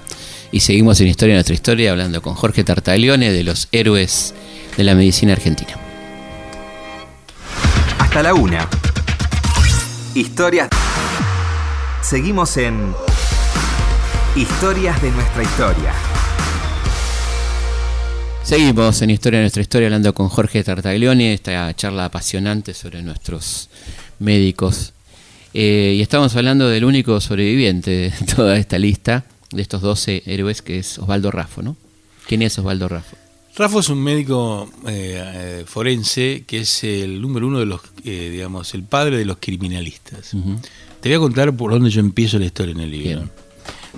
y seguimos en Historia de nuestra historia hablando con Jorge Tartaglione de los héroes de la medicina argentina. Hasta la una. Historias. Seguimos en Historias de nuestra historia. Seguimos en Historia de nuestra historia hablando con Jorge Tartaglione, esta charla apasionante sobre nuestros médicos. Eh, y estamos hablando del único sobreviviente de toda esta lista, de estos 12 héroes, que es Osvaldo Raffo, ¿no? ¿Quién es Osvaldo Raffo? Raffo es un médico eh, eh, forense que es el número uno de los, eh, digamos, el padre de los criminalistas. Te voy a contar por dónde yo empiezo la historia en el libro. Bien.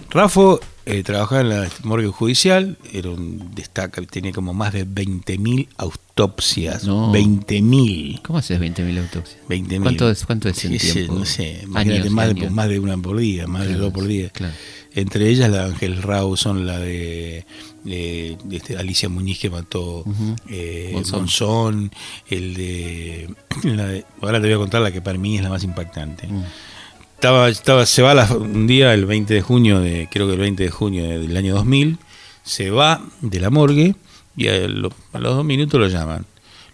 Raffo eh, trabajaba en la morgue judicial, era un destaca, tenía como más de 20.000 autopsias. No. 20.000. ¿Cómo haces 20.000 autopsias? 20.000. ¿Cuánto es, cuánto es Sí, sí, tiempo? no sé, Años, más, de, más de una por día, más de dos por día. claro. entre ellas la de Ángel Rawson, la de, de- de este Alicia Muñiz que mató eh, Monzón. Monzón, el de, la de- Ahora te voy a contar la que para mí es la más impactante. Mm. Estaba, estaba, se va la- un día, el 20 de junio, de, creo que el 20 de junio del año 2000, se va de la morgue y a, lo- a los dos minutos lo llaman.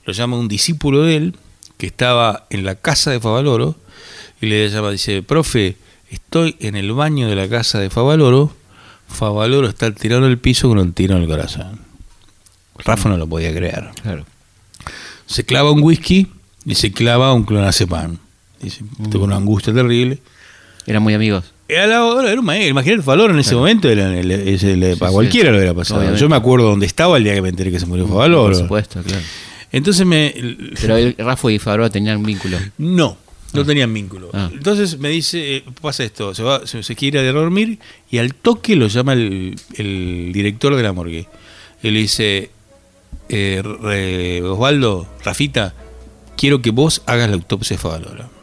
Lo llama un discípulo de él que estaba en la casa de Favaloro y le llama, dice, profe, estoy en el baño de la casa de Favaloro, Favaloro está tirado en el piso con un tiro en el corazón. Rafa no lo podía creer Claro. se clava un whisky y se clava un clonazepam. Dice, tuvo una angustia terrible. Eran muy amigos. Era, la- era un maestro. Imagínate, Favaloro en ese momento, era- el- para sí. cualquiera lo hubiera pasado. Obviamente. Yo me acuerdo dónde estaba el día que me enteré que se murió Por Favaloro. supuesto, claro. Entonces me... Pero el, Rafa y Fabro tenían vínculo. No, no tenían vínculo. Ah. Entonces me dice, eh, pasa esto, se, va, se, se quiere ir a dormir y al toque lo llama el, el director de la morgue. Y le dice, eh, re- Osvaldo, Rafita, quiero que vos hagas la autopsia de Favaloro.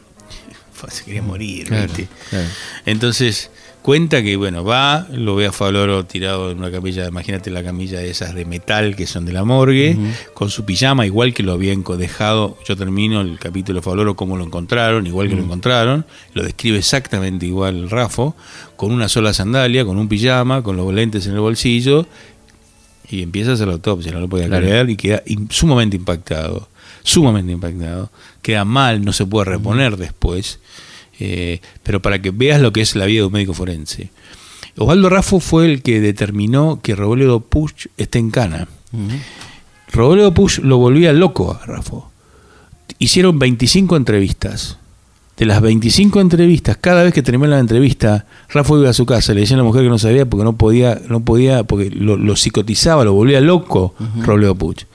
Se quería morir, Claro, ¿viste? claro. Entonces cuenta que, bueno, va, lo ve a Favaloro tirado en una camilla, imagínate la camilla de esas de metal que son de la morgue, con su pijama, igual que lo habían dejado. Yo termino el capítulo de Favaloro, cómo lo encontraron, igual que lo encontraron. Lo describe exactamente igual Rafo, con una sola sandalia, con un pijama, con los lentes en el bolsillo. Y empieza a hacer la autopsia, no lo podía Claro. creer y queda sumamente impactado, sumamente impactado. Queda mal, no se puede reponer después, eh, pero para que veas lo que es la vida de un médico forense. Osvaldo Raffo fue el que determinó que Robledo Puch esté en cana. Robledo Puch lo volvía loco a Raffo. Hicieron 25 entrevistas. De las 25 entrevistas, cada vez que terminaba la entrevista, Rafa iba a su casa, le decía a la mujer que no sabía porque no podía, no podía, porque lo, lo psicotizaba, lo volvía loco Robledo Puch.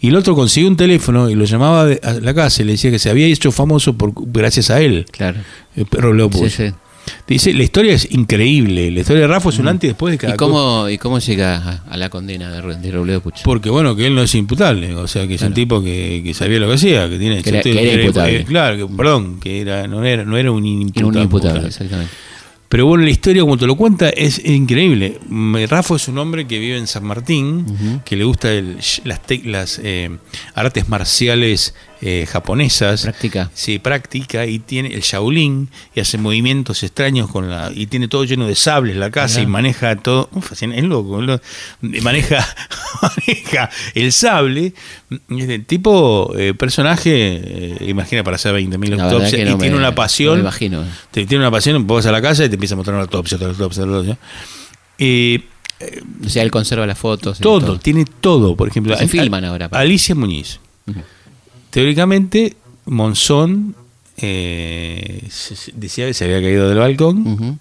Y el otro consiguió un teléfono y lo llamaba a la casa y le decía que se había hecho famoso por, gracias a él, Claro. eh, Robledo Puch. Sí, sí. Dice, la historia es increíble, la historia de Rafa es un antes y después de cada ¿Y cosa. cómo, ¿Y cómo llega a, a la condena de, de Robledo Puch? Porque bueno, que él no es imputable, o sea, que es un Claro. tipo que, que sabía lo que hacía, que tiene Que era- que era imputable. eh, claro, que, perdón, que era no era no era un imputable. Era un imputable, exactamente. Pero bueno, la historia como te lo cuenta es increíble. Mm, Rafa es un hombre que vive en San Martín, que le gusta el- las, las eh, artes marciales eh, japonesas. Práctica. Sí, practica y tiene el Shaolin y hace movimientos extraños con la y tiene todo lleno de sables la casa y maneja todo, Uf, es loco, lo- maneja maneja el sable, es de tipo eh, personaje, eh, imagina para hacer 20.000 La verdad autopsias y no me- tiene una no pasión. me imagino. Te- tiene una pasión, vos vas a la casa y te empieza a mostrar una autopsia, otra autopsia, otra autopsia. O sea, él conserva las fotos. todo, tiene todo, por ejemplo. Se filman ahora. Alicia Muñiz. Teóricamente, Monzón eh, decía que se había caído del balcón,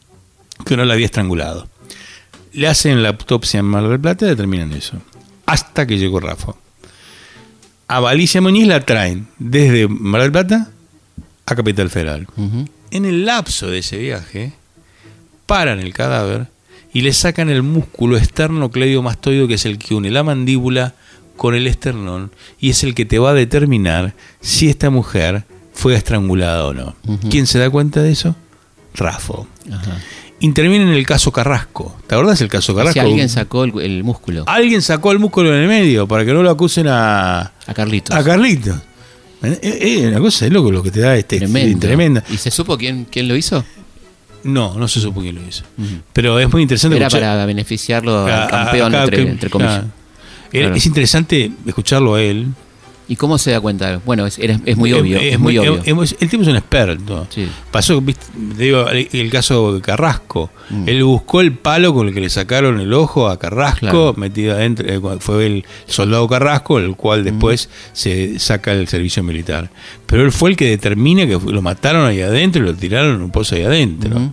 que no la había estrangulado. Le hacen la autopsia en Mar del Plata y determinan eso. Hasta que llegó Rafa. A Alicia Muñiz la traen desde Mar del Plata a Capital Federal. En el lapso de ese viaje, paran el cadáver y le sacan el músculo esternocleidomastoideo, que es el que une la mandíbula con el esternón y es el que te va a determinar si esta mujer fue estrangulada o no. ¿Quién se da cuenta de eso? Rafo. Ajá. Interviene en el caso Carrasco. ¿Te acordás del caso Carrasco? sea, alguien sacó el, el músculo Alguien sacó el músculo en el medio para que no lo acusen a, a Carlitos. a Carlito. Es es una cosa de loco lo que te da este Tremendo. tremenda. ¿Y se supo quién, quién lo hizo? No, no se supo quién lo hizo. Pero es muy interesante Era escuchar- para beneficiarlo al campeón, entre comillas. Claro. Claro. Es interesante escucharlo a él. ¿Y cómo se da cuenta? Bueno, es, es muy obvio. Es, muy obvio. es- es- el tipo es un experto. Sí. Pasó, viste, te digo, el, el caso de Carrasco. Mm. Él buscó el palo con el que le sacaron el ojo a Carrasco, Claro. metido adentro. eh, Fue el soldado Carrasco, el cual Mm. después se saca del servicio militar. Pero él fue el que determina que lo mataron ahí adentro y lo tiraron en un pozo ahí adentro. Ujú.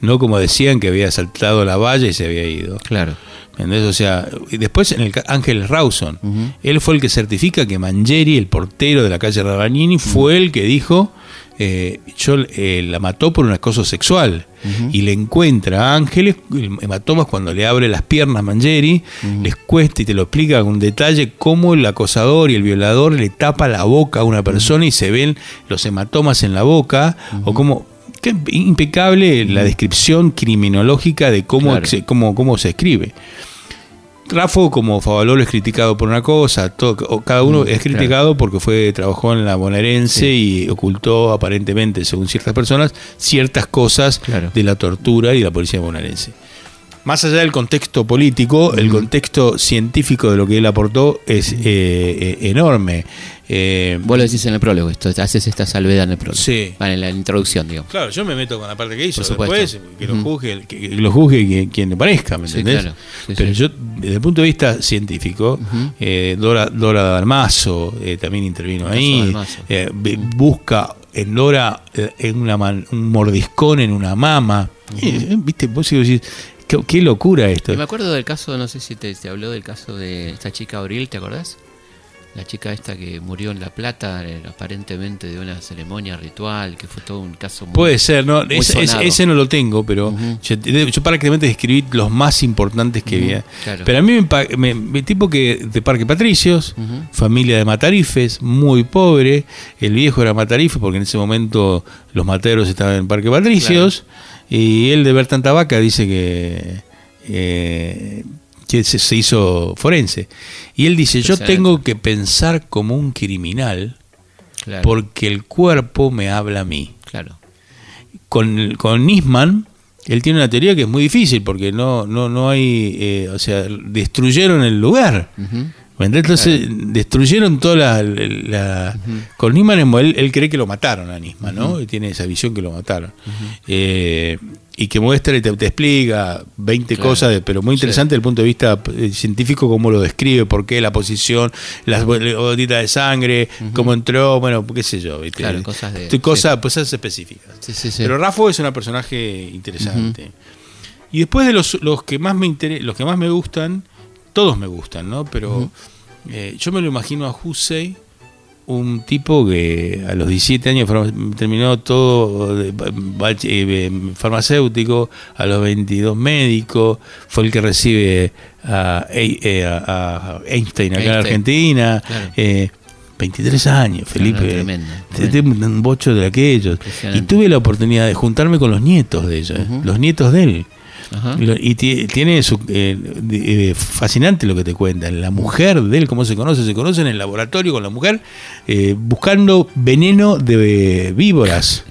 No como decían que había saltado la valla y se había ido. Claro. ¿Entendés? O sea, después en el Ángel Rawson, él fue el que certifica que Mangieri, el portero de la calle Rabagnini, fue el que dijo, eh, yo eh, la mató por un acoso sexual. Y le encuentra a Ángeles, el hematomas cuando le abre las piernas Mangieri, les cuesta y te lo explica con detalle cómo el acosador y el violador le tapa la boca a una persona y se ven los hematomas en la boca, o cómo que impecable la descripción criminológica de cómo, Claro. se, cómo, cómo se escribe. Rafo, como Favaloro, es criticado por una cosa, todo- cada uno Mm, es criticado porque fue trabajó en la bonaerense y ocultó aparentemente, según ciertas personas, ciertas cosas Claro. de la tortura y de la policía bonaerense. Más allá del contexto político, el contexto científico de lo que él aportó es eh, eh, enorme. Eh, Vos lo decís en el prólogo, esto, haces esta salvedad en el prólogo. Sí. Vale, en la introducción, digamos. Claro, yo me meto con la parte que hizo. Por supuesto. Después, que lo juzgue, que, que lo juzgue quien, quien le parezca, ¿me Sí, entendés? claro. Sí, Pero yo, desde el punto de vista científico, eh, Dora, Dora Dalmazo eh, también intervino ahí. Busca en Dora en una man- un mordiscón en una mama. Eh, ¿Viste? Vos decís, qué, qué locura esto. Y me acuerdo del caso, no sé si te, te habló del caso de esta chica Abril, ¿te acordás? La chica esta que murió en La Plata, eh, aparentemente de una ceremonia ritual, que fue todo un caso muy... Puede ser, no, ese, no lo tengo, pero yo, yo prácticamente describí los más importantes que había. claro. Pero a mí me, pa- me- me- tipo que de Parque Patricios, familia de matarifes, muy pobre. El viejo era matarife porque en ese momento los materos estaban en Parque Patricios. Y él de ver tanta vaca dice que, eh, que se, se hizo forense. Y él dice, yo tengo que pensar como un criminal Claro, porque el cuerpo me habla a mí claro. con, con Nisman, él tiene una teoría que es muy difícil porque no, no, no hay, eh, o sea, destruyeron el lugar. Ujú. ¿Me Entonces destruyeron toda la... la- Con Nisman él, él cree que lo mataron a Nisman, ¿no? Tiene esa visión que lo mataron. Eh, y que muestra y te, te explica 20 Claro. cosas, de- pero muy Sí. interesante desde el punto de vista eh, científico cómo lo describe, por qué, la posición, las bo- gotitas de sangre, cómo entró, bueno, qué sé yo. ¿viste? Claro, cosas de- cosas, cosas específicas. Sí, sí, sí. Pero Rafa es un personaje interesante. Y después de los, los que más me inter- los que más me gustan, todos me gustan, ¿no? Pero eh, yo me lo imagino a Husey, un tipo que a los 17 años terminó todo de bach- eh, farmacéutico, a los 22 médico, fue el que recibe a, eh, a- a Einstein acá en. Argentina. Claro. eh, 23 años, Felipe. tremendo, un bocho de aquellos. Y tuve la oportunidad de juntarme con los nietos de ellos, los nietos de él. Ajá. Y tiene su, eh, eh, fascinante lo que te cuentan. La mujer de él, cómo se conoce, se conoce en el laboratorio con la mujer eh, buscando veneno de víboras.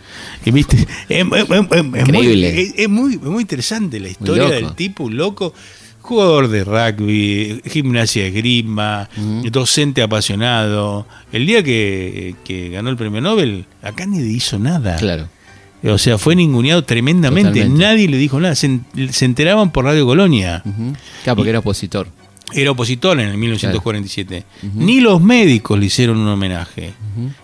Y viste, es, es- es- es muy, Increíble. es- es muy- muy interesante la historia del tipo, un loco, jugador de rugby, gimnasia de grima, Ujú. docente apasionado. El día que, que ganó el premio Nobel, acá nadie hizo nada. Claro. O sea, fue ninguneado tremendamente. Totalmente. Nadie le dijo nada. Se, en- se enteraban por Radio Colonia. Claro, porque era opositor. Era opositor en el 1947. Ni los médicos le hicieron un homenaje.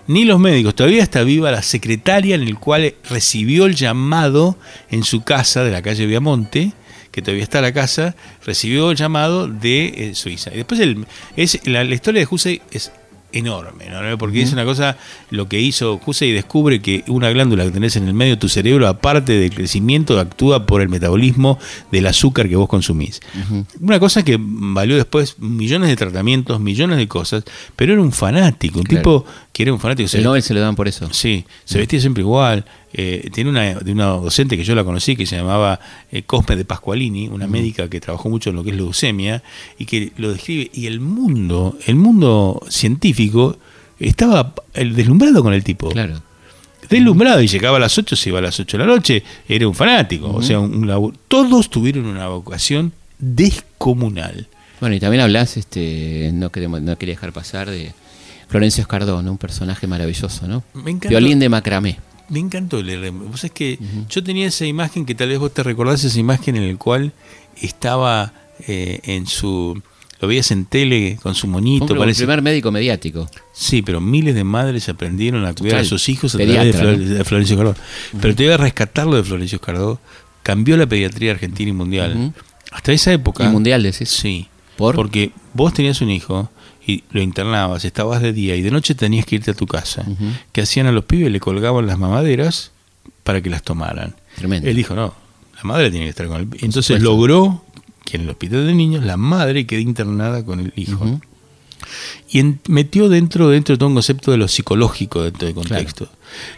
Ni los médicos. Todavía está viva la secretaria en el cual recibió el llamado en su casa de la calle Viamonte, que todavía está la casa, recibió el llamado de eh, Suiza. Y después el, es, la, la historia de Hussey es enorme, ¿no? porque es una cosa, lo que hizo Hussey descubre que una glándula que tenés en el medio de tu cerebro, aparte del crecimiento, actúa por el metabolismo del azúcar que vos consumís. Una cosa que valió después millones de tratamientos, millones de cosas, pero era un fanático, un Claro. tipo que era un fanático. El Nobel se lo dan por eso. Sí, se vestía siempre igual. Eh, tiene una, de una docente que yo la conocí que se llamaba eh, Cosme de Pascualini, una médica que trabajó mucho en lo que es leucemia y que lo describe. Y el mundo, el mundo científico, estaba el deslumbrado con el tipo. Claro. Deslumbrado y llegaba a las 8, se iba a las 8 de la noche, era un fanático. O sea, un, un todos tuvieron una vocación descomunal. Bueno, y también hablas, este, no, queremos, no quería dejar pasar, de Florencio Escardó, ¿no? Un personaje maravilloso, ¿no? Me. Violín de macramé. Me encantó el RM. Vos sabés que yo tenía esa imagen que tal vez vos te recordás, esa imagen en la cual estaba eh, en su. Lo veías en tele con su Fue moñito, un- el primer médico mediático. Sí, pero miles de madres aprendieron a cuidar Total, a sus hijos a pediatra, través de, Flor- ¿no? de Florencio Cardó. Pero te voy a rescatarlo de Florencio Cardó. Cambió la pediatría argentina y mundial. Hasta esa época. Y mundial, decís. Sí. ¿Por? Porque vos tenías un hijo y lo internabas, estabas de día y de noche tenías que irte a tu casa. Ujú. ¿Qué hacían a los pibes? Le colgaban las mamaderas para que las tomaran. Tremendo. Él dijo, no, la madre tiene que estar con el Entonces supuesto. logró que en el hospital de niños la madre quede internada con el hijo. Y en- metió dentro, dentro de todo un concepto de lo psicológico dentro del contexto.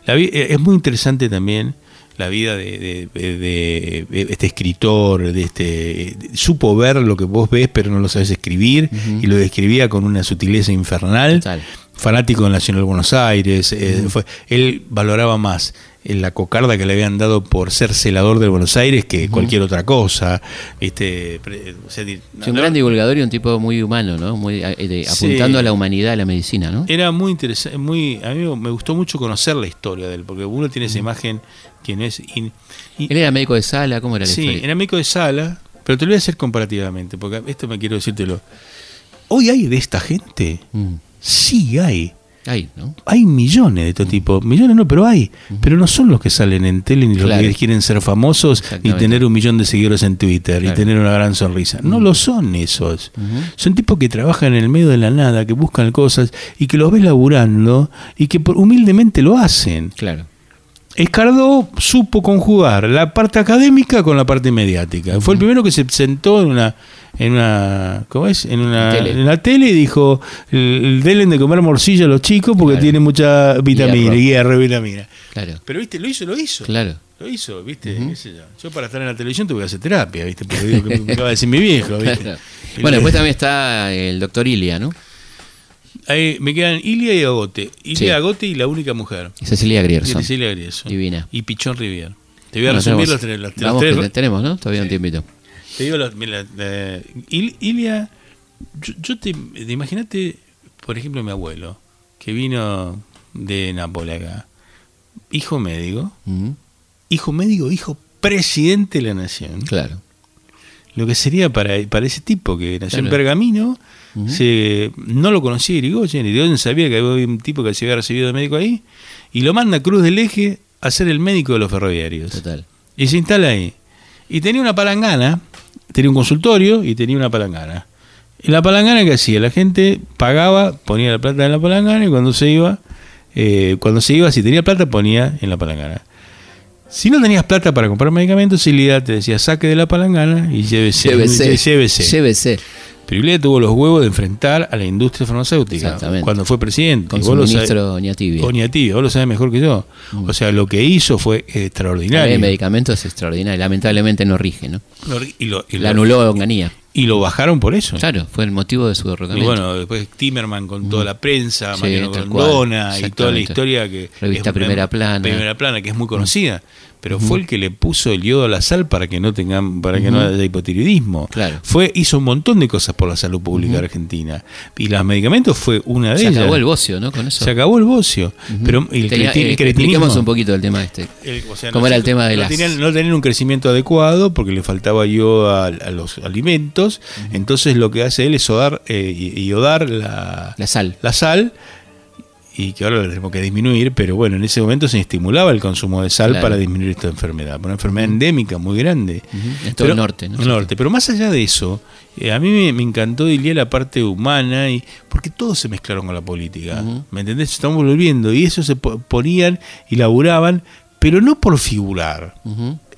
La eh, es muy interesante también la vida de, de- de- de este escritor, de este supo ver lo que vos ves pero no lo sabes escribir y lo describía con una sutileza infernal. Total. Fanático del Nacional de Buenos Aires, eh, fue- él valoraba más la cocarda que le habían dado por ser celador del Buenos Aires que cualquier otra cosa. Este, o sea, Es un gran divulgador y un tipo muy humano, ¿no? Muy, eh, de- Sí. apuntando a la humanidad, a la medicina, ¿no? Era muy interesante, muy, a mí me gustó mucho conocer la historia de él, porque uno tiene esa imagen, quien es... y- y- Él era médico de sala, ¿cómo era la sí, historia? era médico de sala, pero te lo voy a hacer comparativamente, porque esto me quiero decírtelo. Hoy hay de esta gente, Mm. sí hay. Ahí, ¿no? Hay millones de este tipo, millones no, pero hay, pero no son los que salen en tele ni los que quieren ser famosos Exactamente. tener un millón de seguidores en Twitter Claro. y tener una gran sonrisa. No lo son esos. Son tipos que trabajan en el medio de la nada, que buscan cosas y que los ves laburando y que humildemente lo hacen. Claro. Escardó supo conjugar la parte académica con la parte mediática. Fue el primero que se sentó en una en una ¿cómo es? En una Tele. en la tele y dijo, delen de comer morcilla a los chicos porque Claro. tiene mucha vitamina, Hierro. hierro, vitamina. Claro. Pero viste, lo hizo, lo hizo. Claro. Lo hizo, ¿viste? ¿Qué sé yo? Yo para estar en la televisión tuve que hacer terapia, ¿viste? Porque digo que me acaba de decir mi viejo, ¿viste? Claro. Y Bueno, después también está el doctor Ilia, ¿no? Ahí me quedan Ilia y Agote. Ilia, Sí. Agote y la única mujer. Y Cecilia Y Grierson. Cecilia Grieso. Divina. Y Pichón Rivier. Te voy a Bueno, resumir tenemos- los tres. Vamos, tres- tenemos, ¿no? Todavía un tiempito. Te digo, los- mira, Il- Ilia, yo, yo te, te imagínate, por ejemplo, mi abuelo, que vino de Nápoles acá, hijo médico, Mm, hijo médico, hijo presidente de la nación. Claro. Lo que sería para, para ese tipo que nació en. Pergamino, se, no lo conocía Irigoyen, Irigoyen sabía que había un tipo que se había recibido de médico ahí, y lo manda a Cruz del Eje a ser el médico de los ferroviarios. Total. Y se instala ahí. Y tenía una palangana, tenía un consultorio y tenía una palangana. Y la palangana que hacía, la gente pagaba, ponía la plata en la palangana y cuando se iba, eh, cuando se iba, si tenía plata, ponía en la palangana. Si no tenías plata para comprar medicamentos, Silvia te decía saque de la palangana y llévese. Llévese. llévese. Llévese. Pero Ilia tuvo los huevos de enfrentar a la industria farmacéutica cuando fue presidente. Con Y su vos sabés- ministro Oñatibia. Oñati, vos lo sabes mejor que yo. O sea, lo que hizo fue extraordinario. de medicamentos es extraordinaria. Lamentablemente no rige, ¿no? Lo- Y lo, y La anuló Onganía. y lo bajaron por eso. Claro, fue el motivo de su Y derrocamiento. bueno, después Timerman con toda la prensa, Sí, Mariano Grondona y toda la historia que Revista es- Primera Plana. Primera Plana, que es muy conocida, pero fue el que le puso el yodo a la sal para que no tengan para que no haya hipotiroidismo. Claro. Fue hizo un montón de cosas por la salud pública argentina y los medicamentos fue una de Se ellas. acabó el bocio, ¿no? Con eso. Se acabó el bocio, pero el, Tenía- el eh, cretinismo expliquemos un poquito el tema este. el- o sea, ¿Cómo no era se- el tema de no las- Tenían, no tenían un crecimiento adecuado porque le faltaba yodo a, a los alimentos. Entonces lo que hace él es iodar, eh, iodar la, La sal. la sal y que ahora la tenemos que disminuir, pero bueno, en ese momento se estimulaba el consumo de sal Claro. para disminuir esta enfermedad, una enfermedad endémica muy grande. En todo el norte, ¿no? el norte. Pero más allá de eso, eh, a mí me, me encantó Dilia la parte humana, y porque todos se mezclaron con la política. ¿Me entendés? Estamos volviendo y eso se po- ponían y laburaban, pero no por figurar.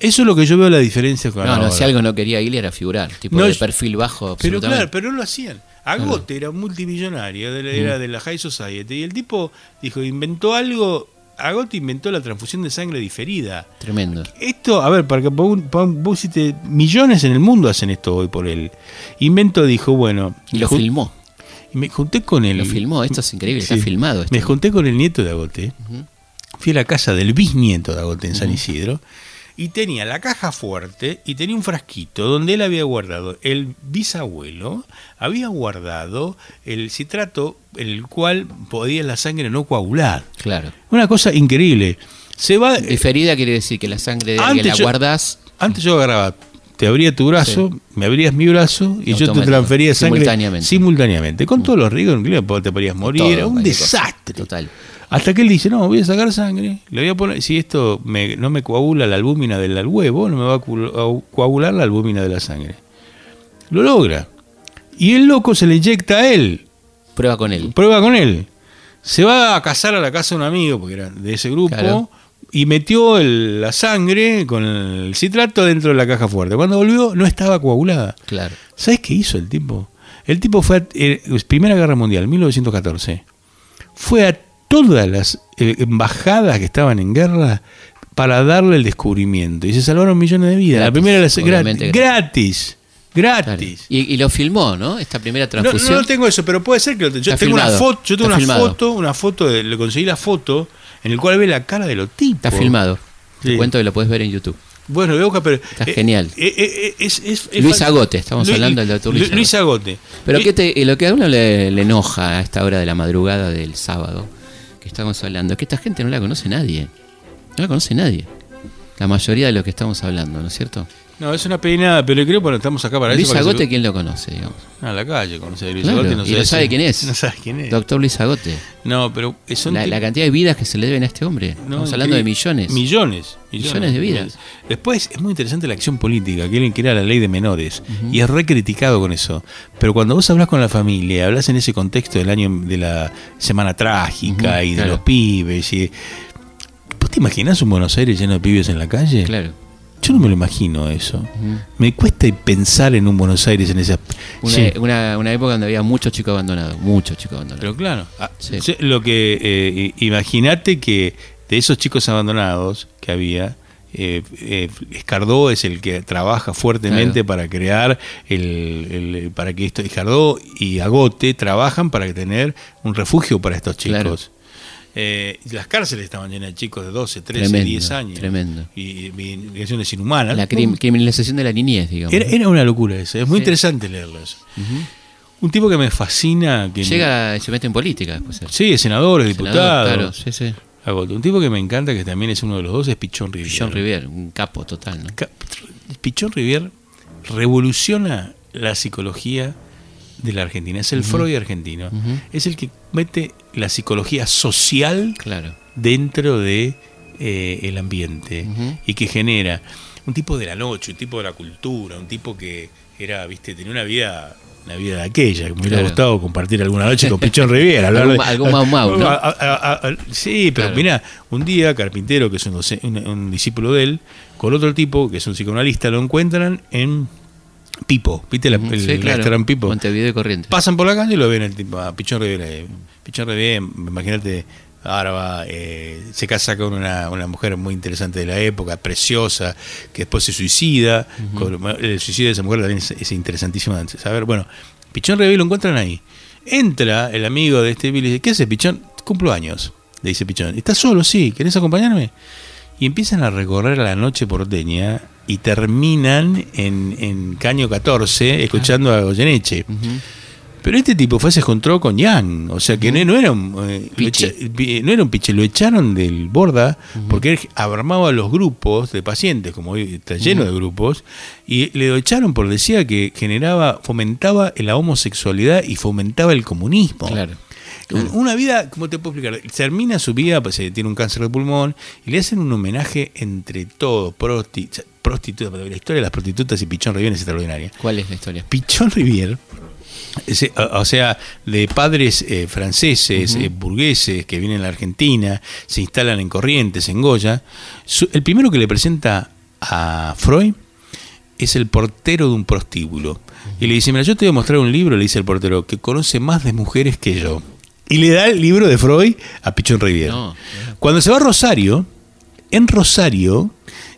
Eso es lo que yo veo la diferencia con No, si algo no quería Ilia era figurar. Tipo No de perfil bajo, Pero claro, pero no lo hacían. Agote era multimillonario, la- era de la High Society. Y el tipo dijo, inventó algo. Agote inventó la transfusión de sangre diferida. Tremendo. Esto, a ver, para que vos hiciste- millones en el mundo hacen esto hoy por él. Invento dijo, bueno, Y lo filmó. y me junté con él. Lo filmó. Esto es increíble. Sí. Está filmado. Esto. Me junté con el nieto de Agote. Fui a la casa del bisnieto de Agote en San Isidro. Y tenía la caja fuerte y tenía un frasquito donde él había guardado, el bisabuelo había guardado el citrato en el cual podía la sangre no coagular. Claro. Una cosa increíble. Se va, Diferida quiere decir que la sangre de Antes alguien la yo- guardás. Antes yo agarraba, te abría tu brazo, me abrías mi brazo y yo te transfería sangre simultáneamente. simultáneamente, con todos los riesgos, te podías morir, era un cosa. desastre. Total. Hasta que él dice, no, voy a sacar sangre, le voy a poner, si esto me- no me coagula la albúmina del huevo, no me va a coagular la albúmina de la sangre. Lo logra. Y el loco se le inyecta a él, Prueba con él. prueba con él. Se va a casar a la casa de un amigo, porque era de ese grupo, Claro. y metió el- la sangre con el citrato dentro de la caja fuerte. Cuando volvió, no estaba coagulada. Claro. ¿Sabes qué hizo el tipo? El tipo fue a eh, Primera Guerra Mundial, 1914. Fue a todas las eh, embajadas que estaban en guerra, para darle el descubrimiento. Y se salvaron millones de vidas. la primera la- obviamente gratis. Gratis. Gratis. Y, y lo filmó, ¿no? Esta primera transfusión. no, no tengo eso, pero puede ser que lo yo tengo una foto, yo tengo Está una filmado. foto, una foto de, le conseguí la foto en el cual ve la cara de los tipos. Está filmado. Sí. Te cuento que lo puedes ver en YouTube. Bueno, voy a buscar, pero Está eh, genial. eh, eh, es, es- es Luis Agote, estamos Luis- hablando del doctor Luis Lu- Luis Agote. Pero Eh, ¿qué te- lo que a uno le, le enoja a esta hora de la madrugada del sábado, que estamos hablando, que esta gente no la conoce nadie. No la conoce nadie. La mayoría de lo que estamos hablando, ¿no es cierto? No, es una peinada, pero creo que bueno, estamos acá para Luis eso. para Agote, que ¿quién lo conoce, digamos? Ah, la calle, conoce a Luis Claro, Agote. No y no sabe si- quién es. No sabe quién es. Doctor Luis Agote. No, pero son La, la cantidad de vidas que se le deben a este hombre. no, Estamos hablando de increíble. millones. Millones. Millones de vidas. Después es muy interesante la acción política, que él era la ley de menores. Y es re criticado con eso. Pero cuando vos hablas con la familia, hablas en ese contexto del año de la semana trágica y de los pibes. Y, ¿Vos te imaginás un Buenos Aires lleno de pibes en la calle? Claro. Yo no me lo imagino eso. Me cuesta pensar en un Buenos Aires en esa. Una, Sí. una, una época donde había muchos chicos abandonados. Muchos chicos abandonados. Pero claro, ah, Sí. lo que eh, i- imagínate que de esos chicos abandonados que había, eh, eh, Escardó es el que trabaja fuertemente Claro. para crear el, el- para que esto Escardó y Agote trabajan para tener un refugio para estos chicos. Claro. Eh, las cárceles estaban llenas de chicos de 12, 13, Tremendo, 10 años. tremendo. Y, situaciones inhumanas. la crim- criminalización de la niñez, digamos. Era, era una locura eso. Es muy Sí. interesante leerlo eso. Un tipo que me fascina. Que Llega y se mete en política después. Sí, es senador, es diputado. Claro, sí, sí. Un tipo que me encanta, que también es uno de los dos, es Pichón Rivière. John Rivière, un capo total, ¿no? Pichón Rivière revoluciona la psicología de la Argentina. Es el Freud argentino. Es el que mete la psicología social Claro. dentro de eh, el ambiente y que genera un tipo de la noche, un tipo de la cultura, un tipo que era, viste, tenía una vida una vida de aquella, que me hubiera Claro. gustado compartir alguna noche con Pichón Riviera. Algún de- algún Mau Mau, ¿no? A- a- sí, pero Claro. mira, un día Carpintero, que es un, un- un discípulo de él, con otro tipo, que es un psicoanalista, lo encuentran en Pipo, ¿viste la, el, sí, el claro. Pipo? Montevideo y Corrientes. Pasan por la calle y lo ven el tipo, a Pichón Riviera. Pichón Riviera, imagínate, ahora va, eh, se casa con una, una mujer muy interesante de la época, preciosa, que después se suicida. con- el suicidio de esa mujer también es, es interesantísimo de saber. Bueno, Pichón Riviera lo encuentran ahí. Entra el amigo de este Billy y dice, ¿qué hace Pichón? Cumplo años, le dice Pichón. ¿Estás solo? Sí, ¿querés acompañarme? Y empiezan a recorrer la noche porteña y terminan en, en Caño 14 escuchando a Goyeneche. Ujú. Pero este tipo fue, se encontró con Yang, o sea que no, no era un eh, lo echa- no era un piche, lo echaron del borda porque él armaba los grupos de pacientes, como hoy está lleno de grupos, y le echaron por decía que generaba, fomentaba la homosexualidad y fomentaba el comunismo. Claro. Un- Una vida, ¿cómo te puedo explicar? Termina su vida, pues eh, tiene un cáncer de pulmón, y le hacen un homenaje entre todos, prosti- prostitutas, la historia de las prostitutas y Pichón Rivière es extraordinaria. ¿Cuál es la historia? Pichón Rivière, ese, o sea, de padres eh, franceses, eh, burgueses, que vienen a la Argentina, se instalan en Corrientes, en Goya, su- el primero que le presenta a Freud es el portero de un prostíbulo. Y le dice, mira, yo te voy a mostrar un libro, le dice el portero, que conoce más de mujeres que yo. Y le da el libro de Freud a Pichón Rivière. No, Cuando se va a Rosario, en Rosario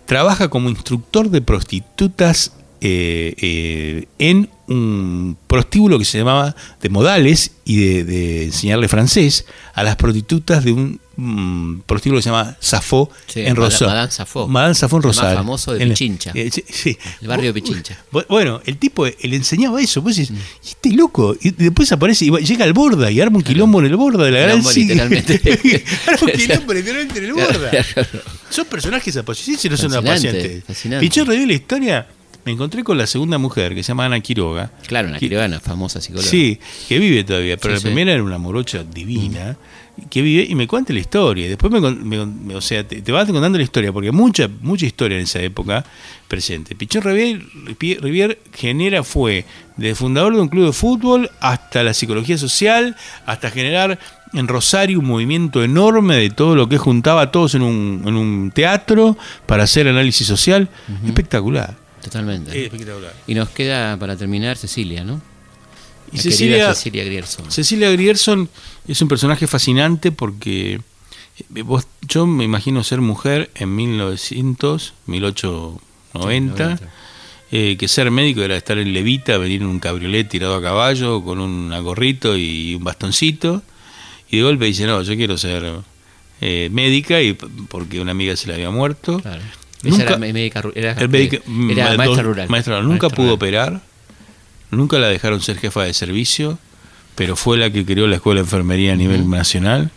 trabaja como instructor de prostitutas eh, eh, en un prostíbulo que se llamaba de modales y de, de enseñarle francés a las prostitutas de un mm, prostíbulo que se llama Safo Sí, en Rosario. Madame Safo. Madame Safo en El más Rosario. famoso de En Pichincha. eh, sí. El barrio de Pichincha. Bu- Bueno, el tipo le enseñaba eso. Pues Mm. "¿Y este loco. Y después aparece y llega al borda y arma un quilombo en el borda de la gran Quilombo, sí. literalmente. arma un quilombo literalmente en el borda. Son personajes apasionantes no son apacientes. fascinante. Pichón la historia. Me encontré con la segunda mujer que se llama Ana Quiroga. Claro, una Que- criogana, famosa psicóloga. Sí, que vive todavía, pero Sí, la sí. primera era una morocha divina, que vive y me cuenta la historia. Después me, o sea, te, te vas contando la historia, porque mucha, mucha historia en esa época presente. Pichón Rivière, Pi- Rivière genera, fue de fundador de un club de fútbol hasta la psicología social, hasta generar en Rosario un movimiento enorme de todo lo que juntaba a todos en un, en un teatro para hacer análisis social. Espectacular. Totalmente. Eh, espectacular. Y nos queda para terminar Cecilia, ¿no? Y La Cecilia, Cecilia Grierson. Cecilia Grierson es un personaje fascinante porque Eh, vos- yo me imagino ser mujer en 1900, 1890, eh, que ser médico era estar en levita, venir en un cabriolet tirado a caballo, con un gorrito y un bastoncito, y de golpe dice, no, yo quiero ser eh, médica, y porque una amiga se le había muerto. Claro. Nunca- Ella era médica era, El médico- eh, era ma- maestra rural. maestra. Nunca Maestra pudo rural. operar, nunca la dejaron ser jefa de servicio, pero fue la que creó la escuela de enfermería a nivel nacional.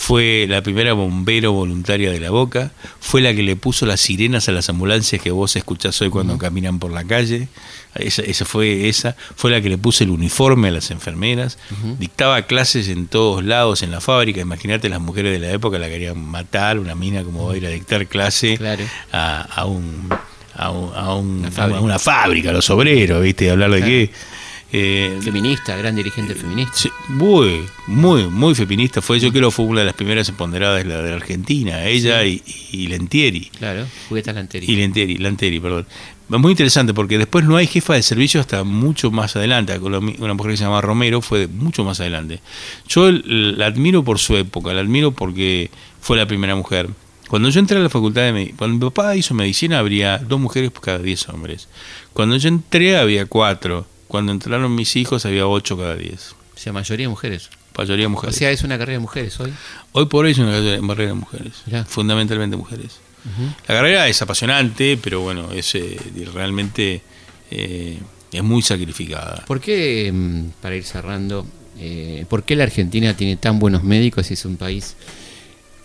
Fue la primera bombero voluntaria de la Boca, fue la que le puso las sirenas a las ambulancias que vos escuchás hoy cuando caminan por la calle. Esa, esa fue esa, fue la que le puso el uniforme a las enfermeras, dictaba clases en todos lados en la fábrica. Imagínate las mujeres de la época la querían matar, una mina como va a ir a dictar clase Claro. a, a un a, un- a un- Una fábrica. a una fábrica, a los obreros, ¿viste? Hablar de Claro. qué. Eh, Feminista, gran dirigente feminista. sí, muy, muy, muy feminista. Fue, yo creo, fue una de las primeras empoderadas de la, de la Argentina. Ella y, y Lentieri. Claro, juguetas Lanteri. Y Lentieri, Lanteri, perdón. Muy interesante porque después no hay jefa de servicio hasta mucho más adelante. Una mujer que se llama Romero fue mucho más adelante. Yo la admiro por su época, la admiro porque fue la primera mujer. Cuando yo entré a la facultad de medicina, cuando mi papá hizo medicina habría dos mujeres por cada diez hombres. Cuando yo entré había cuatro. Cuando entraron mis hijos había ocho cada diez. O sea, mayoría mujeres. Mayoría O mujeres. sea, es una carrera de mujeres hoy. Hoy por hoy es una barrera de mujeres. Mirá. Fundamentalmente mujeres. La carrera es apasionante, pero bueno, es eh, realmente eh, es muy sacrificada. ¿Por qué, mm, para ir cerrando, eh, por qué la Argentina tiene tan buenos médicos y es un país,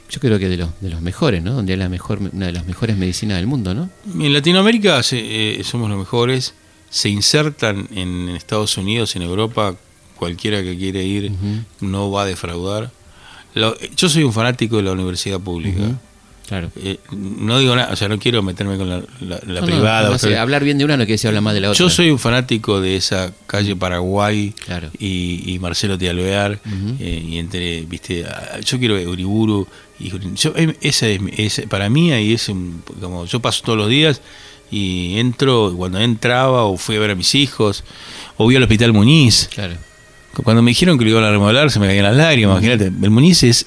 yo creo que de los, de los mejores, ¿no? Donde hay la mejor, una de las mejores medicinas del mundo, ¿no? En Latinoamérica eh, somos los mejores. Se insertan en Estados Unidos, en Europa, cualquiera que quiere ir no va a defraudar. Lo- yo soy un fanático de la universidad pública. Ujú. Claro. Eh, no digo nada, o sea, no quiero meterme con la, la- la No, no, privada. no o sea, sé, hablar bien de una no quiere decir hablar más de la otra. Yo soy un fanático de esa calle Paraguay Claro. y, y Marcelo Tialvear Ujú. eh, y entre, viste, yo quiero Uriburu y yo, em, esa es, para mí ahí es un- como yo paso todos los días y entro cuando entraba o fui a ver a mis hijos o vi al Hospital Muñiz Claro. cuando me dijeron que lo iban a remodelar se me caían las lágrimas imagínate el Muñiz es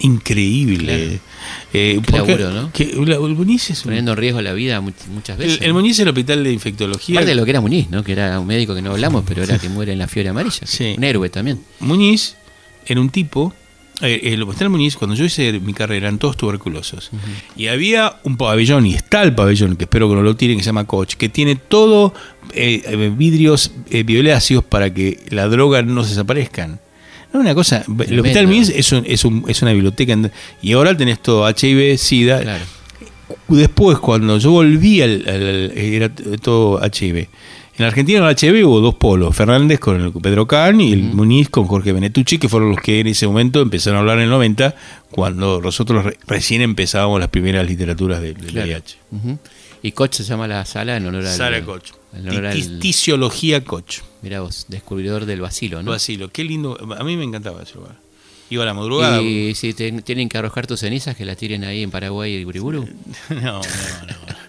increíble Claro. Eh, Qué porque- laburo, ¿no? que el, el Muñiz es Poniendo en riesgo la vida much- muchas veces. el Muñiz es el hospital de infectología Aparte de lo que era Muniz, ¿no? Que era un médico que no hablamos, pero era que muere en la fiebre amarilla. Sí. Un héroe también. Muñiz era un tipo, eh, el hospital Muñiz, cuando yo hice mi carrera, eran todos tuberculosos. Y había un pabellón, y está el pabellón, que espero que no lo tiren, que se llama Coach, que tiene todo eh, eh, vidrios eh, violáceos para que la droga no se desaparezcan. No, una cosa, el hospital Muñiz es, un- es, un- es una biblioteca, y ahora tenés todo HIV, SIDA. Claro. Después, cuando yo volví, al, al- era todo HIV. En Argentina en el HIV hubo dos polos, Fernández con el Pedro Can y el Muniz con Jorge Benetucci, que fueron los que en ese momento empezaron a hablar en el 90, cuando nosotros re- recién empezábamos las primeras literaturas del, del Claro. VIH. Y Koch se llama la sala en honor al. Sara Koch. Tisiología Koch. Mirá vos, descubridor del vacilo, ¿no? Basilo, qué lindo. A mí me encantaba ese lugar. Iba a la madrugada. Y si te- tienen que arrojar tus cenizas, que las tiren ahí en Paraguay y Uriburu. No, no, no.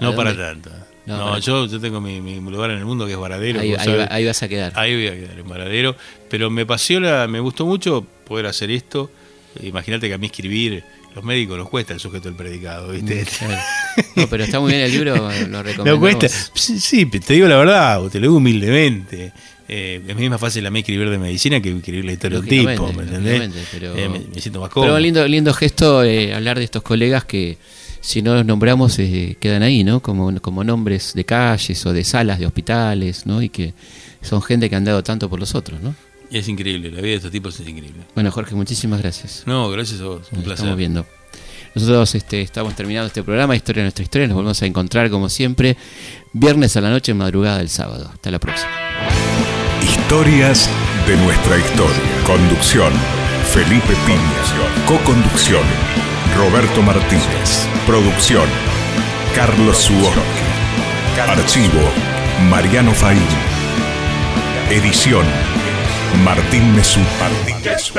No ¿A para tanto. No, yo, yo tengo mi, mi lugar en el mundo que es Varadero. Ahí, vas a quedar. Ahí voy a quedar en Varadero. Pero me apasiona, me gustó mucho poder hacer esto. Imagínate que a mí escribir, los médicos nos cuesta el sujeto del predicado, ¿viste? Claro. No, pero está muy bien el libro, lo recomendamos. No cuesta. Sí, te digo la verdad, o te lo digo humildemente. Eh, es más fácil a mí escribir de medicina que escribir la historia de un tipo, ¿me entendés? pero- Eh, me, me siento más Pero cómodo. un lindo, lindo gesto eh, hablar de estos colegas que si no los nombramos eh, quedan ahí, ¿no? Como, como nombres de calles o de salas de hospitales, ¿no? Y que son gente que han dado tanto por los otros, ¿no? Es increíble, la vida de estos tipos es increíble. Bueno, Jorge, muchísimas gracias. No, gracias a vos, un Nos placer. estamos viendo. Nosotros este, estamos terminando este programa, Historia de nuestra historia. Nos volvemos a encontrar, como siempre, viernes a la noche, madrugada del sábado. Hasta la próxima. Historias de nuestra historia. Conducción. Felipe Piña. Co-conducción. Roberto Martínez. Producción. Carlos Suorki. Archivo. Mariano Faín. Edición. Martín Mesú. Martín Mesú.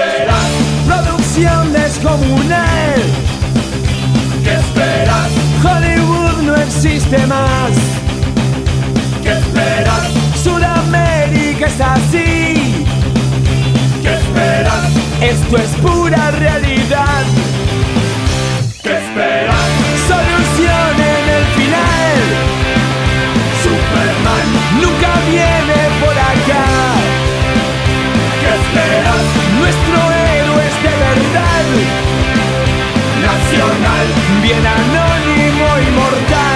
Producción descomunal. ¿Qué esperas? Hollywood no existe más. ¿Qué esperas? Sudamérica es así. Esto es pura realidad. ¿Qué esperas? Solución en el final. Superman nunca viene por acá. ¿Qué esperas? Nuestro héroe es de verdad. Nacional, bien anónimo y mortal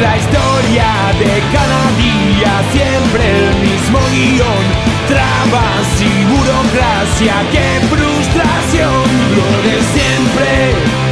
la historia de cada día, siempre el mismo guion. Trabas y burocracia, qué frustración, lo de siempre